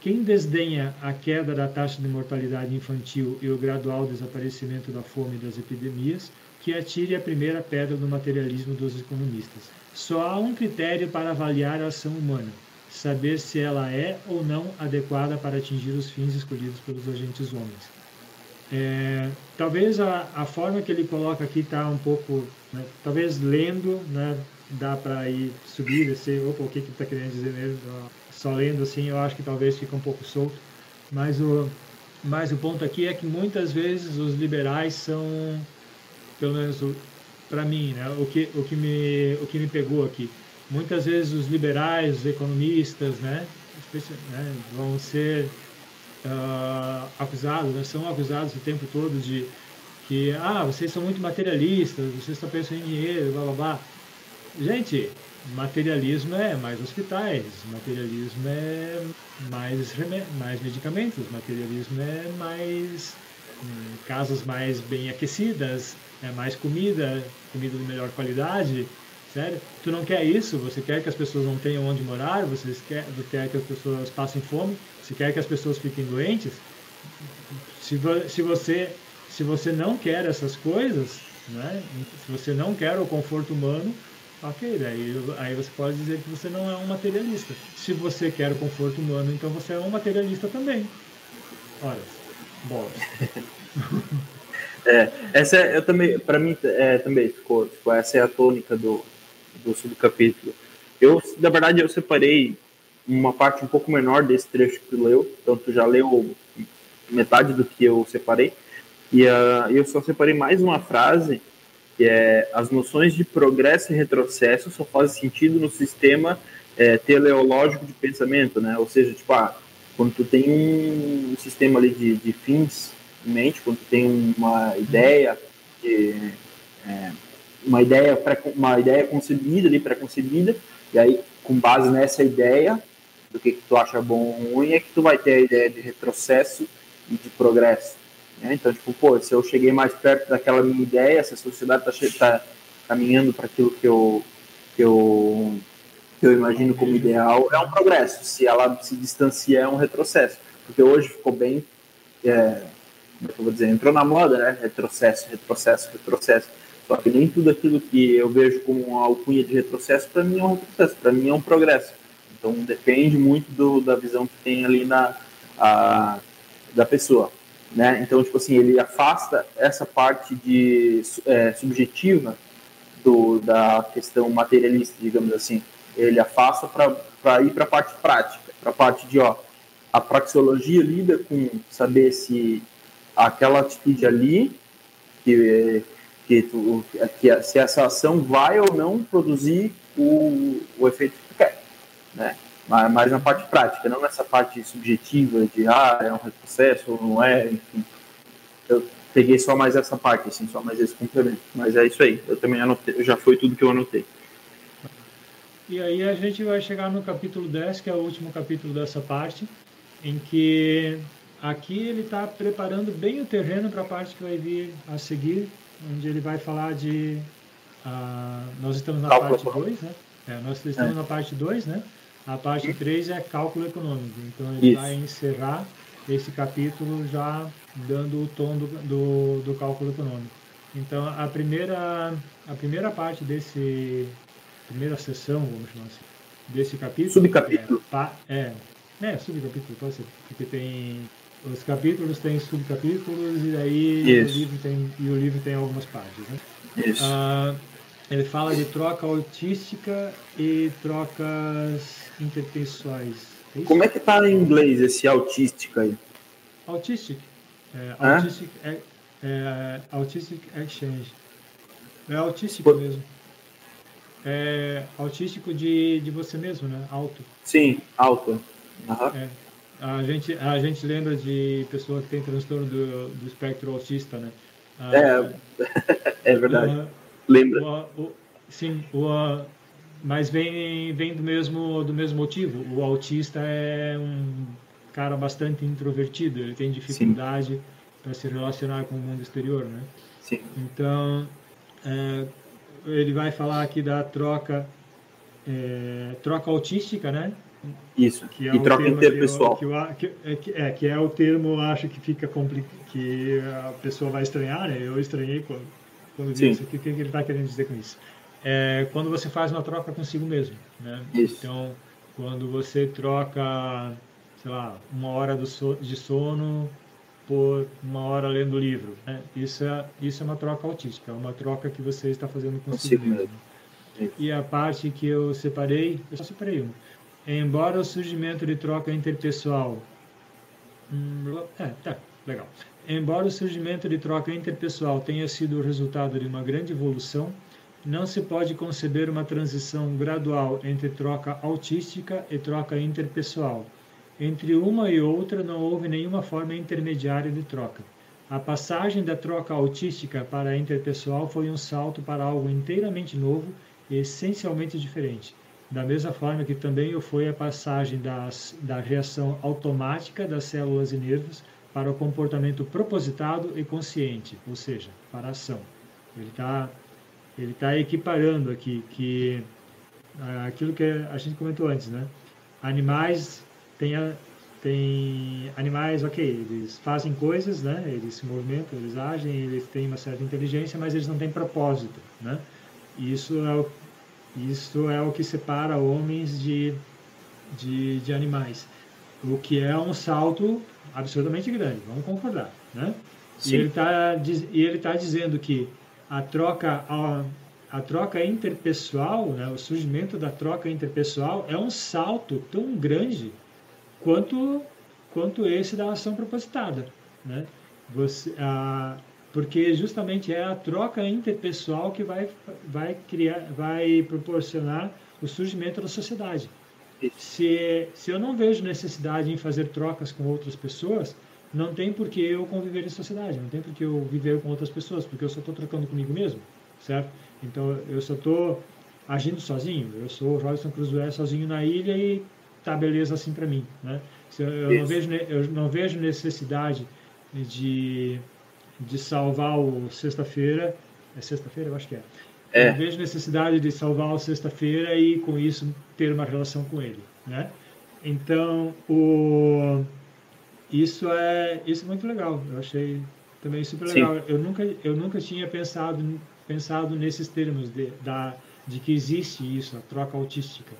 Quem desdenha a queda da taxa de mortalidade infantil e o gradual desaparecimento da fome e das epidemias, que atire a primeira pedra do materialismo dos economistas. Só há um critério para avaliar a ação humana: saber se ela é ou não adequada para atingir os fins escolhidos pelos agentes homens. É, talvez a, a forma que ele coloca aqui está um pouco, né, talvez lendo, né, dá para ir subir, descer, opa, o que que está querendo dizer mesmo? Só lendo assim, eu acho que talvez fique um pouco solto. Mas o, mas o ponto aqui é que muitas vezes os liberais são, pelo menos para mim, né, o que o que me o que me pegou aqui muitas vezes os liberais, os economistas, né, né vão ser uh, acusados, né, são acusados o tempo todo de que, ah, vocês são muito materialistas, vocês estão pensando em dinheiro, blá blá blá. Gente, materialismo é mais hospitais, materialismo é mais, mais medicamentos, materialismo é mais casas mais bem aquecidas, é mais comida, comida de melhor qualidade, Sério? Tu não quer isso? Você quer que as pessoas não tenham onde morar? Você quer, quer que as pessoas passem fome? Você quer que as pessoas fiquem doentes? Se, se, você, se você não quer essas coisas, né? se você não quer o conforto humano, ok, daí aí você pode dizer que você não é um materialista. Se você quer o conforto humano, então você é um materialista também. Olha, bola. É, essa é, eu também, para mim, é, também ficou, tipo, essa é a tônica do, do subcapítulo. Eu, na verdade, eu separei uma parte um pouco menor desse trecho que tu leu, então tu já leu metade do que eu separei, e uh, eu só separei mais uma frase, que é as noções de progresso e retrocesso só fazem sentido no sistema é, teleológico de pensamento, né? Ou seja, tipo, ah, quando tu tem um sistema ali de, de fins em mente, quando tu tem uma ideia de, é, uma ideia pré, uma ideia concebida ali pré-concebida e aí com base nessa ideia do que, que tu acha bom ou ruim é que tu vai ter a ideia de retrocesso e de progresso né? então tipo pô se eu cheguei mais perto daquela minha ideia se a sociedade está tá caminhando para aquilo que eu que eu que eu imagino como ideal é um progresso se ela se distancia é um retrocesso porque hoje ficou bem é, como é eu vou dizer entrou na moda né retrocesso retrocesso retrocesso só que nem tudo aquilo que eu vejo como uma alcunha de retrocesso, para mim é um retrocesso, para mim é um progresso. Então depende muito do, da visão que tem ali na, a, da pessoa. Né? Então, tipo assim, ele afasta essa parte de é, subjetiva do, da questão materialista, digamos assim. Ele afasta para ir para a parte prática, para a parte de, ó, a praxeologia lida com saber se aquela atitude ali, que que, tu, que se essa ação vai ou não produzir o, o efeito que tu quer, né? Mas, na parte prática, não nessa parte subjetiva de ah, é um retrocesso ou não é, enfim. Eu, peguei só mais essa parte, assim, só mais esse complemento. Mas é isso aí. Eu também anotei, já foi tudo que eu anotei. E aí a gente vai chegar no capítulo 10, que é o último capítulo dessa parte, em que aqui ele está preparando bem o terreno para a parte que vai vir a seguir, onde ele vai falar de. Uh, nós estamos na cálculo parte 2, né? É, nós estamos é. na parte 2, né? A parte 3 é cálculo econômico. Então ele Isso. vai encerrar esse capítulo já dando o tom do, do, do, cálculo econômico. Então a primeira, a primeira parte desse, primeira sessão, vamos chamar assim, desse capítulo. Subcapítulo? É, é, é, subcapítulo, pode ser. Porque tem. Os capítulos têm subcapítulos e aí o livro tem, e o livro tem algumas páginas. Né? Isso. Ah, ele fala de troca autística e trocas interpessoais. É Como é que tá em inglês esse autística aí? Autistic. É, autistic, é, é, autistic Exchange. É autístico Por... mesmo é, autístico de, de você mesmo, né? Alto. Sim, alto. Uhum. É. A gente, a gente lembra de pessoa que tem transtorno do, do espectro autista, né? Ah, é, é verdade. Uh, lembra. O, o, sim, o, mas vem, vem do, mesmo, do mesmo motivo. O autista é um cara bastante introvertido, ele tem dificuldade para se relacionar com o mundo exterior, né? Sim. Então, é, ele vai falar aqui da troca é, troca autística, né? Isso. Que é e troca interpessoal. Que, eu, que, é, que, é, que é o termo, acho que fica complicado, que a pessoa vai estranhar, né? Eu estranhei quando, quando vi isso. O que, que ele está querendo dizer com isso? É quando você faz uma troca consigo mesmo, né? Isso. Então, quando você troca, sei lá, uma hora so, de sono por uma hora lendo livro. Né? Isso, é, isso é uma troca autística, é uma troca que você está fazendo consigo mesmo. E a parte que eu separei, eu só separei uma. Embora o surgimento de troca interpessoal. Hum, é, tá, legal. Embora o surgimento de troca interpessoal tenha sido o resultado de uma grande evolução, não se pode conceber uma transição gradual entre troca autística e troca interpessoal entre uma e outra não houve nenhuma forma intermediária de troca. A passagem da troca autística para a interpessoal foi um salto para algo inteiramente novo e essencialmente diferente. Da mesma forma que também o foi a passagem das, da reação automática das células e nervos para o comportamento propositado e consciente, ou seja, para a ação. Ele está ele tá equiparando aqui que ah, aquilo que a gente comentou antes, né? Animais tem, tem animais, ok, eles fazem coisas, né? Eles se movimentam, eles agem, eles têm uma certa inteligência, mas eles não têm propósito, né? Isso é o, isso é o que separa homens de, de, de animais. O que é um salto absurdamente grande, vamos concordar, né? Sim. E ele está e ele tá dizendo que a troca a, a troca interpessoal, né, o surgimento da troca interpessoal é um salto tão grande quanto quanto esse da ação propositada, né? Você, a, porque justamente é a troca interpessoal que vai vai criar, vai proporcionar o surgimento da sociedade. Se se eu não vejo necessidade em fazer trocas com outras pessoas, não tem por que eu conviver em sociedade, não tem por que eu viver com outras pessoas, porque eu só estou trocando comigo mesmo, certo? Então eu só estou agindo sozinho. Eu sou o Robson Crusoe sozinho na ilha e tá beleza assim para mim, né? Eu não, vejo, eu não vejo necessidade de, de salvar o sexta-feira, é sexta-feira, eu acho que é. é. Eu não vejo necessidade de salvar o sexta-feira e com isso ter uma relação com ele, né? Então, o isso é isso é muito legal. Eu achei também super legal. Sim. Eu nunca eu nunca tinha pensado pensado nesses termos de da de que existe isso, a troca autística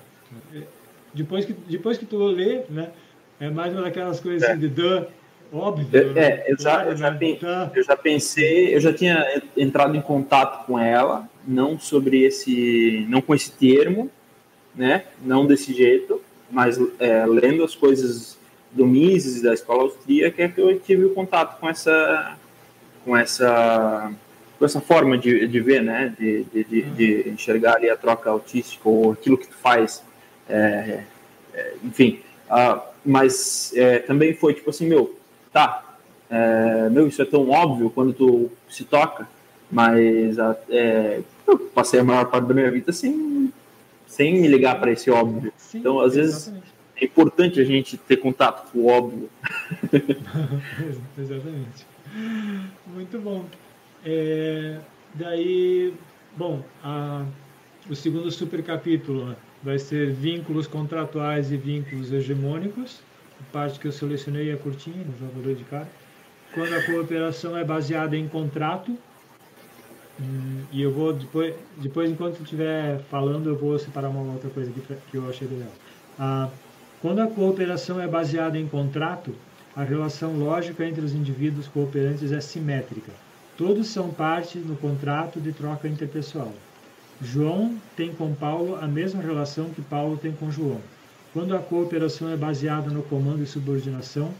depois que, depois que tu lê, né, é mais uma daquelas coisas é. assim de dan, óbvio. Eu, né? é, eu já, eu, já né? eu já pensei, eu já tinha entrado em contato com ela, não sobre esse, não com esse termo, né, não desse jeito, mas é, lendo as coisas do Mises da escola austríaca é que eu tive o contato com essa, com essa com essa forma de, de ver, né, de, de, de, de enxergar ali a troca autística ou aquilo que tu faz é, é, enfim, mas é, também foi tipo assim, meu, tá, é, meu, isso é tão óbvio quando tu se toca, mas eu passei a maior parte da minha vida sem, sem me ligar para esse óbvio. Sim, então, às exatamente. vezes, é importante a gente ter contato com o óbvio. exatamente. Muito bom. É, daí, bom, a, o segundo super capítulo vai ser vínculos contratuais e vínculos hegemônicos. A parte que eu selecionei é curtinha, não já vou de cara. Quando a cooperação é baseada em contrato, hum, e eu vou depois, depois enquanto estiver falando, eu vou separar uma outra coisa aqui que eu achei legal. Ah, quando a cooperação é baseada em contrato, a relação lógica entre os indivíduos cooperantes é simétrica. Todos são parte no contrato de troca interpessoal. João tem com Paulo a mesma relação que Paulo tem com João. Quando a cooperação é baseada no comando e subordinação,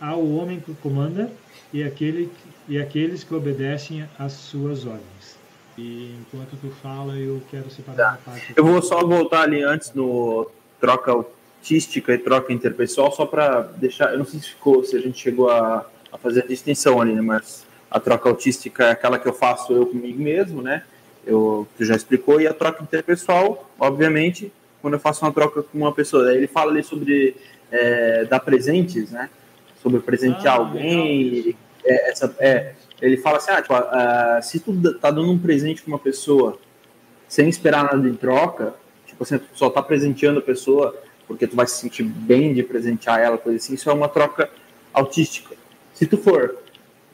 há o homem que comanda e, aquele, e aqueles que obedecem às suas ordens. E enquanto tu fala, eu quero separar tá. uma parte. Eu vou só voltar ali antes no troca autística e troca interpessoal, só para deixar. Eu não sei se ficou, se a gente chegou a, a fazer a distinção ali, né? Mas a troca autística é aquela que eu faço eu comigo mesmo, né? Eu, tu já explicou, e a troca interpessoal, obviamente, quando eu faço uma troca com uma pessoa. Ele fala ali sobre é, dar presentes, né? Sobre presentear ah, alguém. É, essa, é, ele fala assim, ah, tipo, uh, se tu tá dando um presente para uma pessoa sem esperar nada em troca, tipo assim, tu só tá presenteando a pessoa porque tu vai se sentir bem de presentear ela, coisa assim, isso é uma troca autística. Se tu for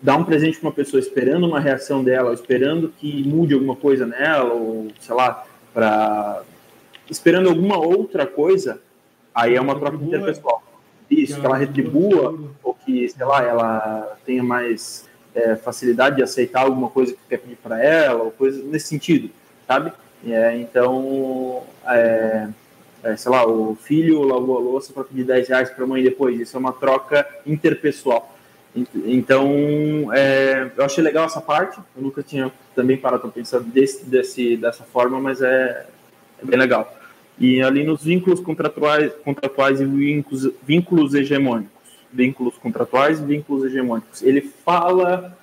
dar um presente para uma pessoa esperando uma reação dela, esperando que mude alguma coisa nela, ou sei lá, para esperando alguma outra coisa, aí é uma troca interpessoal. Isso, que ela retribua, ou que, sei lá, ela tenha mais é, facilidade de aceitar alguma coisa que quer pedir para ela, ou coisa nesse sentido, sabe? É, então, é, é, sei lá, o filho lavou a louça para pedir 10 reais para a mãe depois. Isso é uma troca interpessoal. Então, é, eu achei legal essa parte. Eu nunca tinha também parado para pensar desse, desse, dessa forma, mas é, é, bem legal. E ali nos vínculos contratuais, contratuais e vínculos, vínculos hegemônicos, vínculos contratuais e vínculos hegemônicos, ele fala,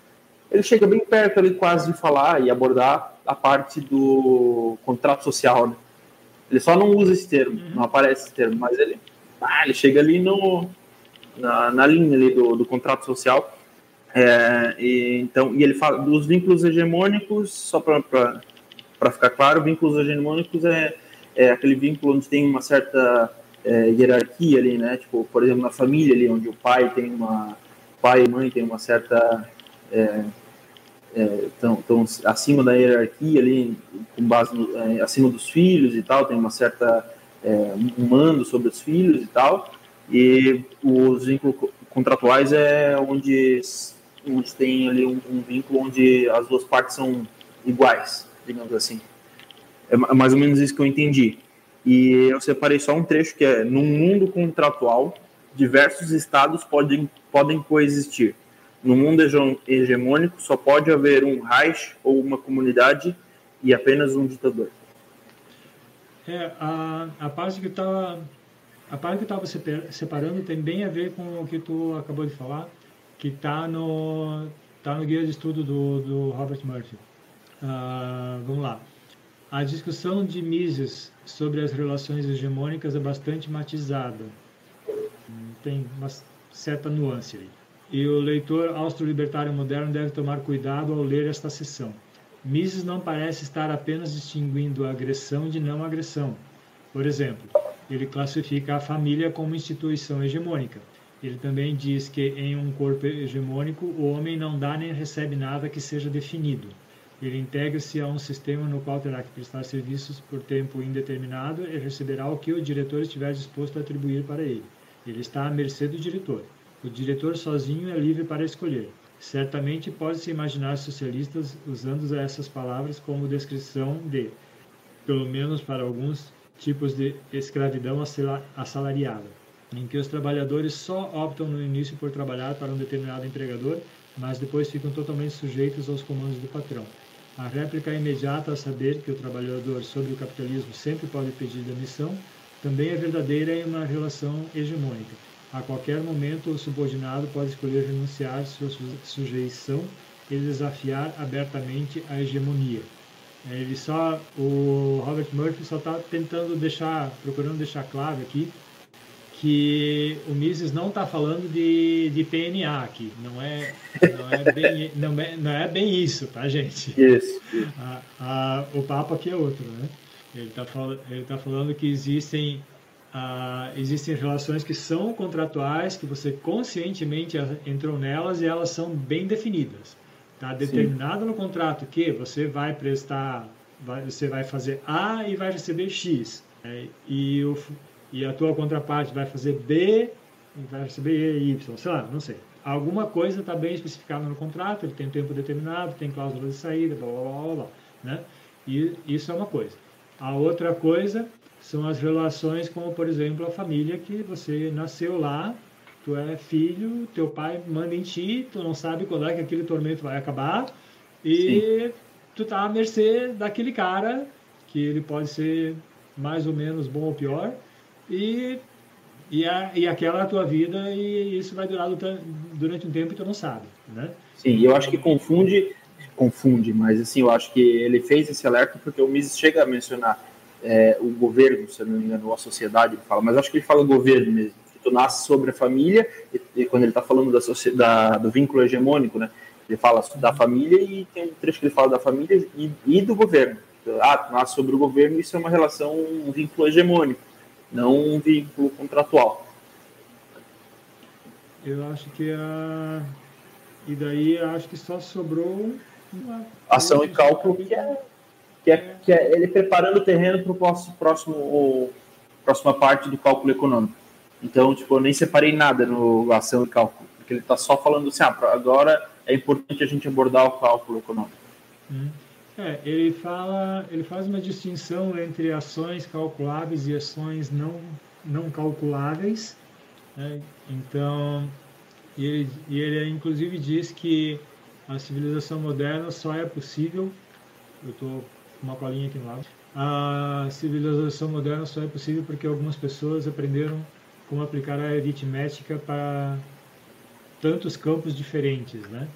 ele chega bem perto ali quase de falar e abordar a parte do contrato social. Né? Ele só não usa esse termo, uhum. não aparece esse termo, mas ele, ah, ele chega ali no na, na linha ali do, do contrato social. É, e, então, e ele fala dos vínculos hegemônicos, só para ficar claro, vínculos hegemônicos é, é aquele vínculo onde tem uma certa é, hierarquia ali, né? Tipo, por exemplo, na família ali, onde o pai tem uma pai e mãe tem uma certa é, é, tão, tão acima da hierarquia ali, com base no, é, acima dos filhos e tal, tem uma certa é, um mando sobre os filhos e tal. E os vínculos contratuais é onde, onde tem ali um, um vínculo onde as duas partes são iguais, digamos assim. É mais ou menos isso que eu entendi. E eu separei só um trecho que é: num mundo contratual, diversos estados podem, podem coexistir. No mundo hegemônico, só pode haver um Reich ou uma comunidade e apenas um ditador. É, a, a parte que está a parte que estava separando tem bem a ver com o que tu acabou de falar, que está no, tá no guia de estudo do, do Robert Murphy. Uh, vamos lá. A discussão de Mises sobre as relações hegemônicas é bastante matizada. Tem uma certa nuance aí. E o leitor austro-libertário moderno deve tomar cuidado ao ler esta seção. Mises não parece estar apenas distinguindo agressão de não agressão. Por exemplo, ele classifica a família como instituição hegemônica. Ele também diz que em um corpo hegemônico o homem não dá nem recebe nada que seja definido. Ele integra-se a um sistema no qual terá que prestar serviços por tempo indeterminado e receberá o que o diretor estiver disposto a atribuir para ele. Ele está à mercê do diretor. O diretor sozinho é livre para escolher. Certamente pode-se imaginar socialistas usando essas palavras como descrição de, pelo menos para alguns, tipos de escravidão assalariada, em que os trabalhadores só optam no início por trabalhar para um determinado empregador, mas depois ficam totalmente sujeitos aos comandos do patrão. A réplica imediata a saber que o trabalhador sobre o capitalismo sempre pode pedir demissão também é verdadeira em uma relação hegemônica. a qualquer momento o subordinado pode escolher renunciar sua sujeição e desafiar abertamente a hegemonia. É, ele só, o Robert Murphy só está tentando deixar, procurando deixar claro aqui que o Mises não está falando de, de PNA aqui, não é, não é, bem, não é, não é bem isso, tá, gente? Isso. O papo aqui é outro, né? Ele está ele tá falando que existem, ah, existem relações que são contratuais, que você conscientemente entrou nelas e elas são bem definidas. Está determinado Sim. no contrato que você vai prestar, vai, você vai fazer A e vai receber X. É, e, o, e a tua contraparte vai fazer B e vai receber Y, sei lá, não sei. Alguma coisa está bem especificada no contrato, ele tem tempo determinado, tem cláusula de saída, blá blá blá blá. Né? E isso é uma coisa. A outra coisa são as relações como, por exemplo, a família que você nasceu lá, Tu é filho, teu pai manda em ti, tu não sabe quando é que aquele tormento vai acabar e Sim. tu tá à mercê daquele cara que ele pode ser mais ou menos bom ou pior e e, a, e aquela é a tua vida e isso vai durar durante um tempo e tu não sabe, né? Sim, eu acho que confunde, confunde, mas assim, eu acho que ele fez esse alerta porque o Mises chega a mencionar é, o governo, se eu não me engano, ou a sociedade, ele fala, mas acho que ele fala governo mesmo tu nasce sobre a família, e, e quando ele está falando da, da, do vínculo hegemônico, né? Ele fala da família e tem um trecho que ele fala da família e, e do governo. Ah, tu nasce sobre o governo, isso é uma relação, um vínculo hegemônico, não um vínculo contratual. Eu acho que a. E daí acho que só sobrou uma. Ação e cálculo, que é, que é, que é ele preparando o terreno para o próximo, próximo, próxima parte do cálculo econômico. Então, tipo, eu nem separei nada no ação e cálculo, porque ele está só falando assim, ah, agora é importante a gente abordar o cálculo econômico. Hum. É, ele fala, ele faz uma distinção entre ações calculáveis e ações não não calculáveis. Né? Então, e ele, e ele inclusive diz que a civilização moderna só é possível. Eu estou com uma colinha aqui no lado. A civilização moderna só é possível porque algumas pessoas aprenderam como aplicar a aritmética para tantos campos diferentes, né?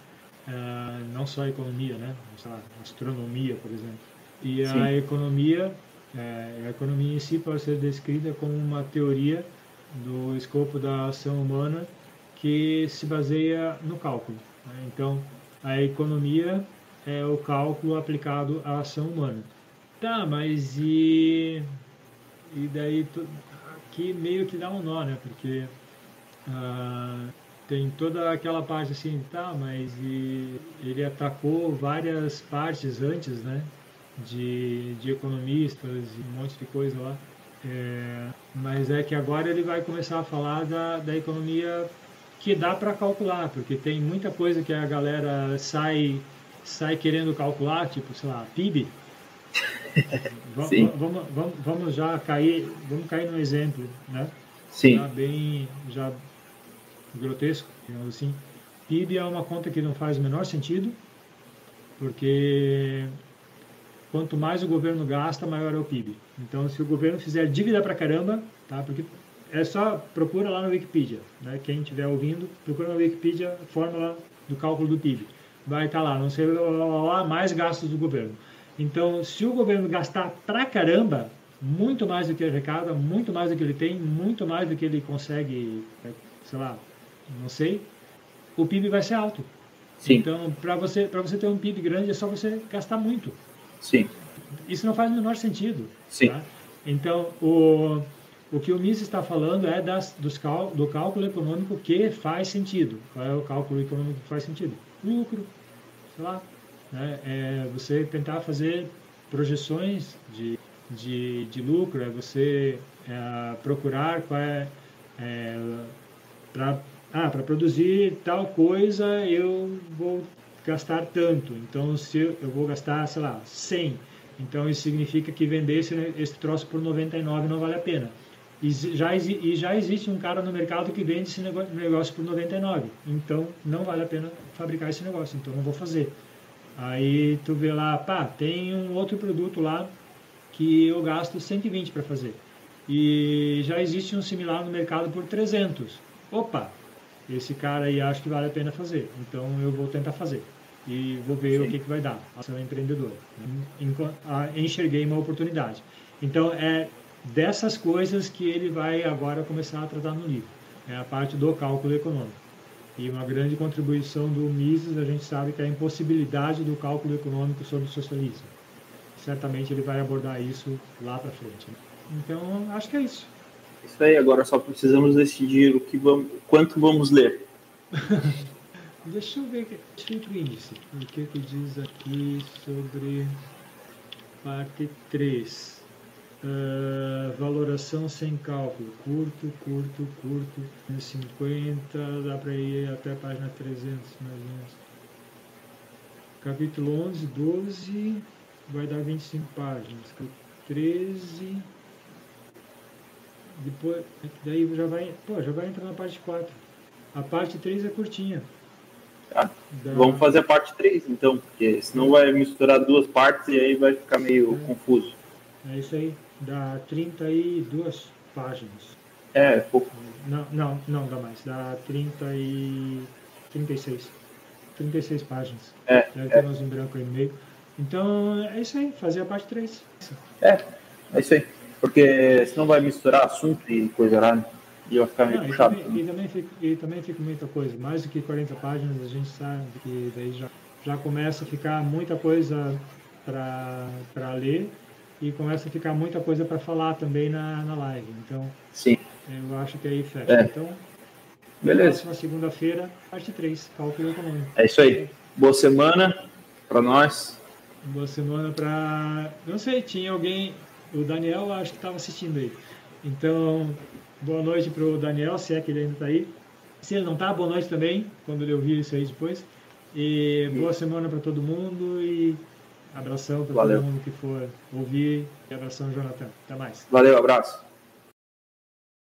Uh, não só a economia, né? Lá, astronomia, por exemplo. E Sim. a economia, é, a economia em si pode ser descrita como uma teoria do escopo da ação humana que se baseia no cálculo. Né? Então, a economia é o cálculo aplicado à ação humana. Tá, mas e e daí que meio que dá um nó, né? Porque ah, tem toda aquela parte assim, tá, mas ele atacou várias partes antes, né? De, de economistas e um monte de coisa lá. É, mas é que agora ele vai começar a falar da, da economia que dá para calcular, porque tem muita coisa que a galera sai sai querendo calcular, tipo, sei lá, PIB, vamos, vamos, vamos, vamos, já cair, vamos cair no exemplo, né? Sim. Já bem, já grotesco, digamos assim. PIB é uma conta que não faz o menor sentido, porque quanto mais o governo gasta, maior é o PIB. Então, se o governo fizer dívida pra caramba, tá? Porque é só procura lá no Wikipedia, né? Quem estiver ouvindo, procura na Wikipedia a fórmula do cálculo do PIB. Vai estar tá lá, não sei lá, mais gastos do governo. Então, se o governo gastar pra caramba, muito mais do que arrecada, muito mais do que ele tem, muito mais do que ele consegue, sei lá, não sei, o PIB vai ser alto. Sim. Então, para você, você ter um PIB grande, é só você gastar muito. Sim. Isso não faz o menor sentido. Sim. Tá? Então, o, o que o Mises está falando é das, dos cal, do cálculo econômico que faz sentido. Qual é o cálculo econômico que faz sentido? Lucro, sei lá, né? É você tentar fazer projeções de, de, de lucro, é você é, procurar qual é, é para ah, produzir tal coisa eu vou gastar tanto. Então, se eu, eu vou gastar, sei lá, 100, então isso significa que vender esse, esse troço por 99 não vale a pena. E já, e já existe um cara no mercado que vende esse negócio por 99. Então, não vale a pena fabricar esse negócio. Então, não vou fazer. Aí tu vê lá, pá, tem um outro produto lá que eu gasto 120 para fazer. E já existe um similar no mercado por 300. opa, esse cara aí acho que vale a pena fazer, então eu vou tentar fazer e vou ver Sim. o que, que vai dar. Ser um empreendedor. Enxerguei uma oportunidade. Então é dessas coisas que ele vai agora começar a tratar no livro. É a parte do cálculo econômico. E uma grande contribuição do Mises, a gente sabe que é a impossibilidade do cálculo econômico sobre o socialismo. Certamente ele vai abordar isso lá para frente. Então, acho que é isso. Isso aí, agora só precisamos decidir o que vamos, quanto vamos ler. Deixa eu ver aqui. o índice. O que, que diz aqui sobre parte 3. Uh, valoração sem cálculo, curto, curto, curto, 50, dá para ir até a página 300 mais ou menos. Capítulo 11, 12, vai dar 25 páginas. Capítulo 13, depois, daí já vai, pô, já vai entrar na parte 4. A parte 3 é curtinha. Da... Vamos fazer a parte 3 então, porque senão vai misturar duas partes e aí vai ficar meio é. confuso. É isso aí dá 32 páginas. É, pouco. Não, não, não dá mais. Dá 30 e 36. 36 páginas. É. Deve ter é. umas em branco aí no meio. Então, é isso aí, fazer a parte 3. É, é isso aí. Porque senão vai misturar assunto e coisa lá, né? E vai ficar meio não, puxado. E também, e, também fica, e também fica muita coisa. Mais do que 40 páginas, a gente sabe que daí já, já começa a ficar muita coisa para ler e começa a ficar muita coisa para falar também na, na live. Então, Sim. eu acho que aí fecha. É. Então, Beleza. próxima segunda-feira, parte 3, cálculo econômico. É isso aí. Boa semana para nós. Boa semana para. Não sei, tinha alguém. O Daniel, acho que estava assistindo aí. Então, boa noite para o Daniel, se é que ele ainda está aí. Se ele não está, boa noite também, quando ele ouvir isso aí depois. E boa semana para todo mundo e Abração para todo mundo que for ouvir. E abração, Jonathan. Até mais. Valeu, abraço.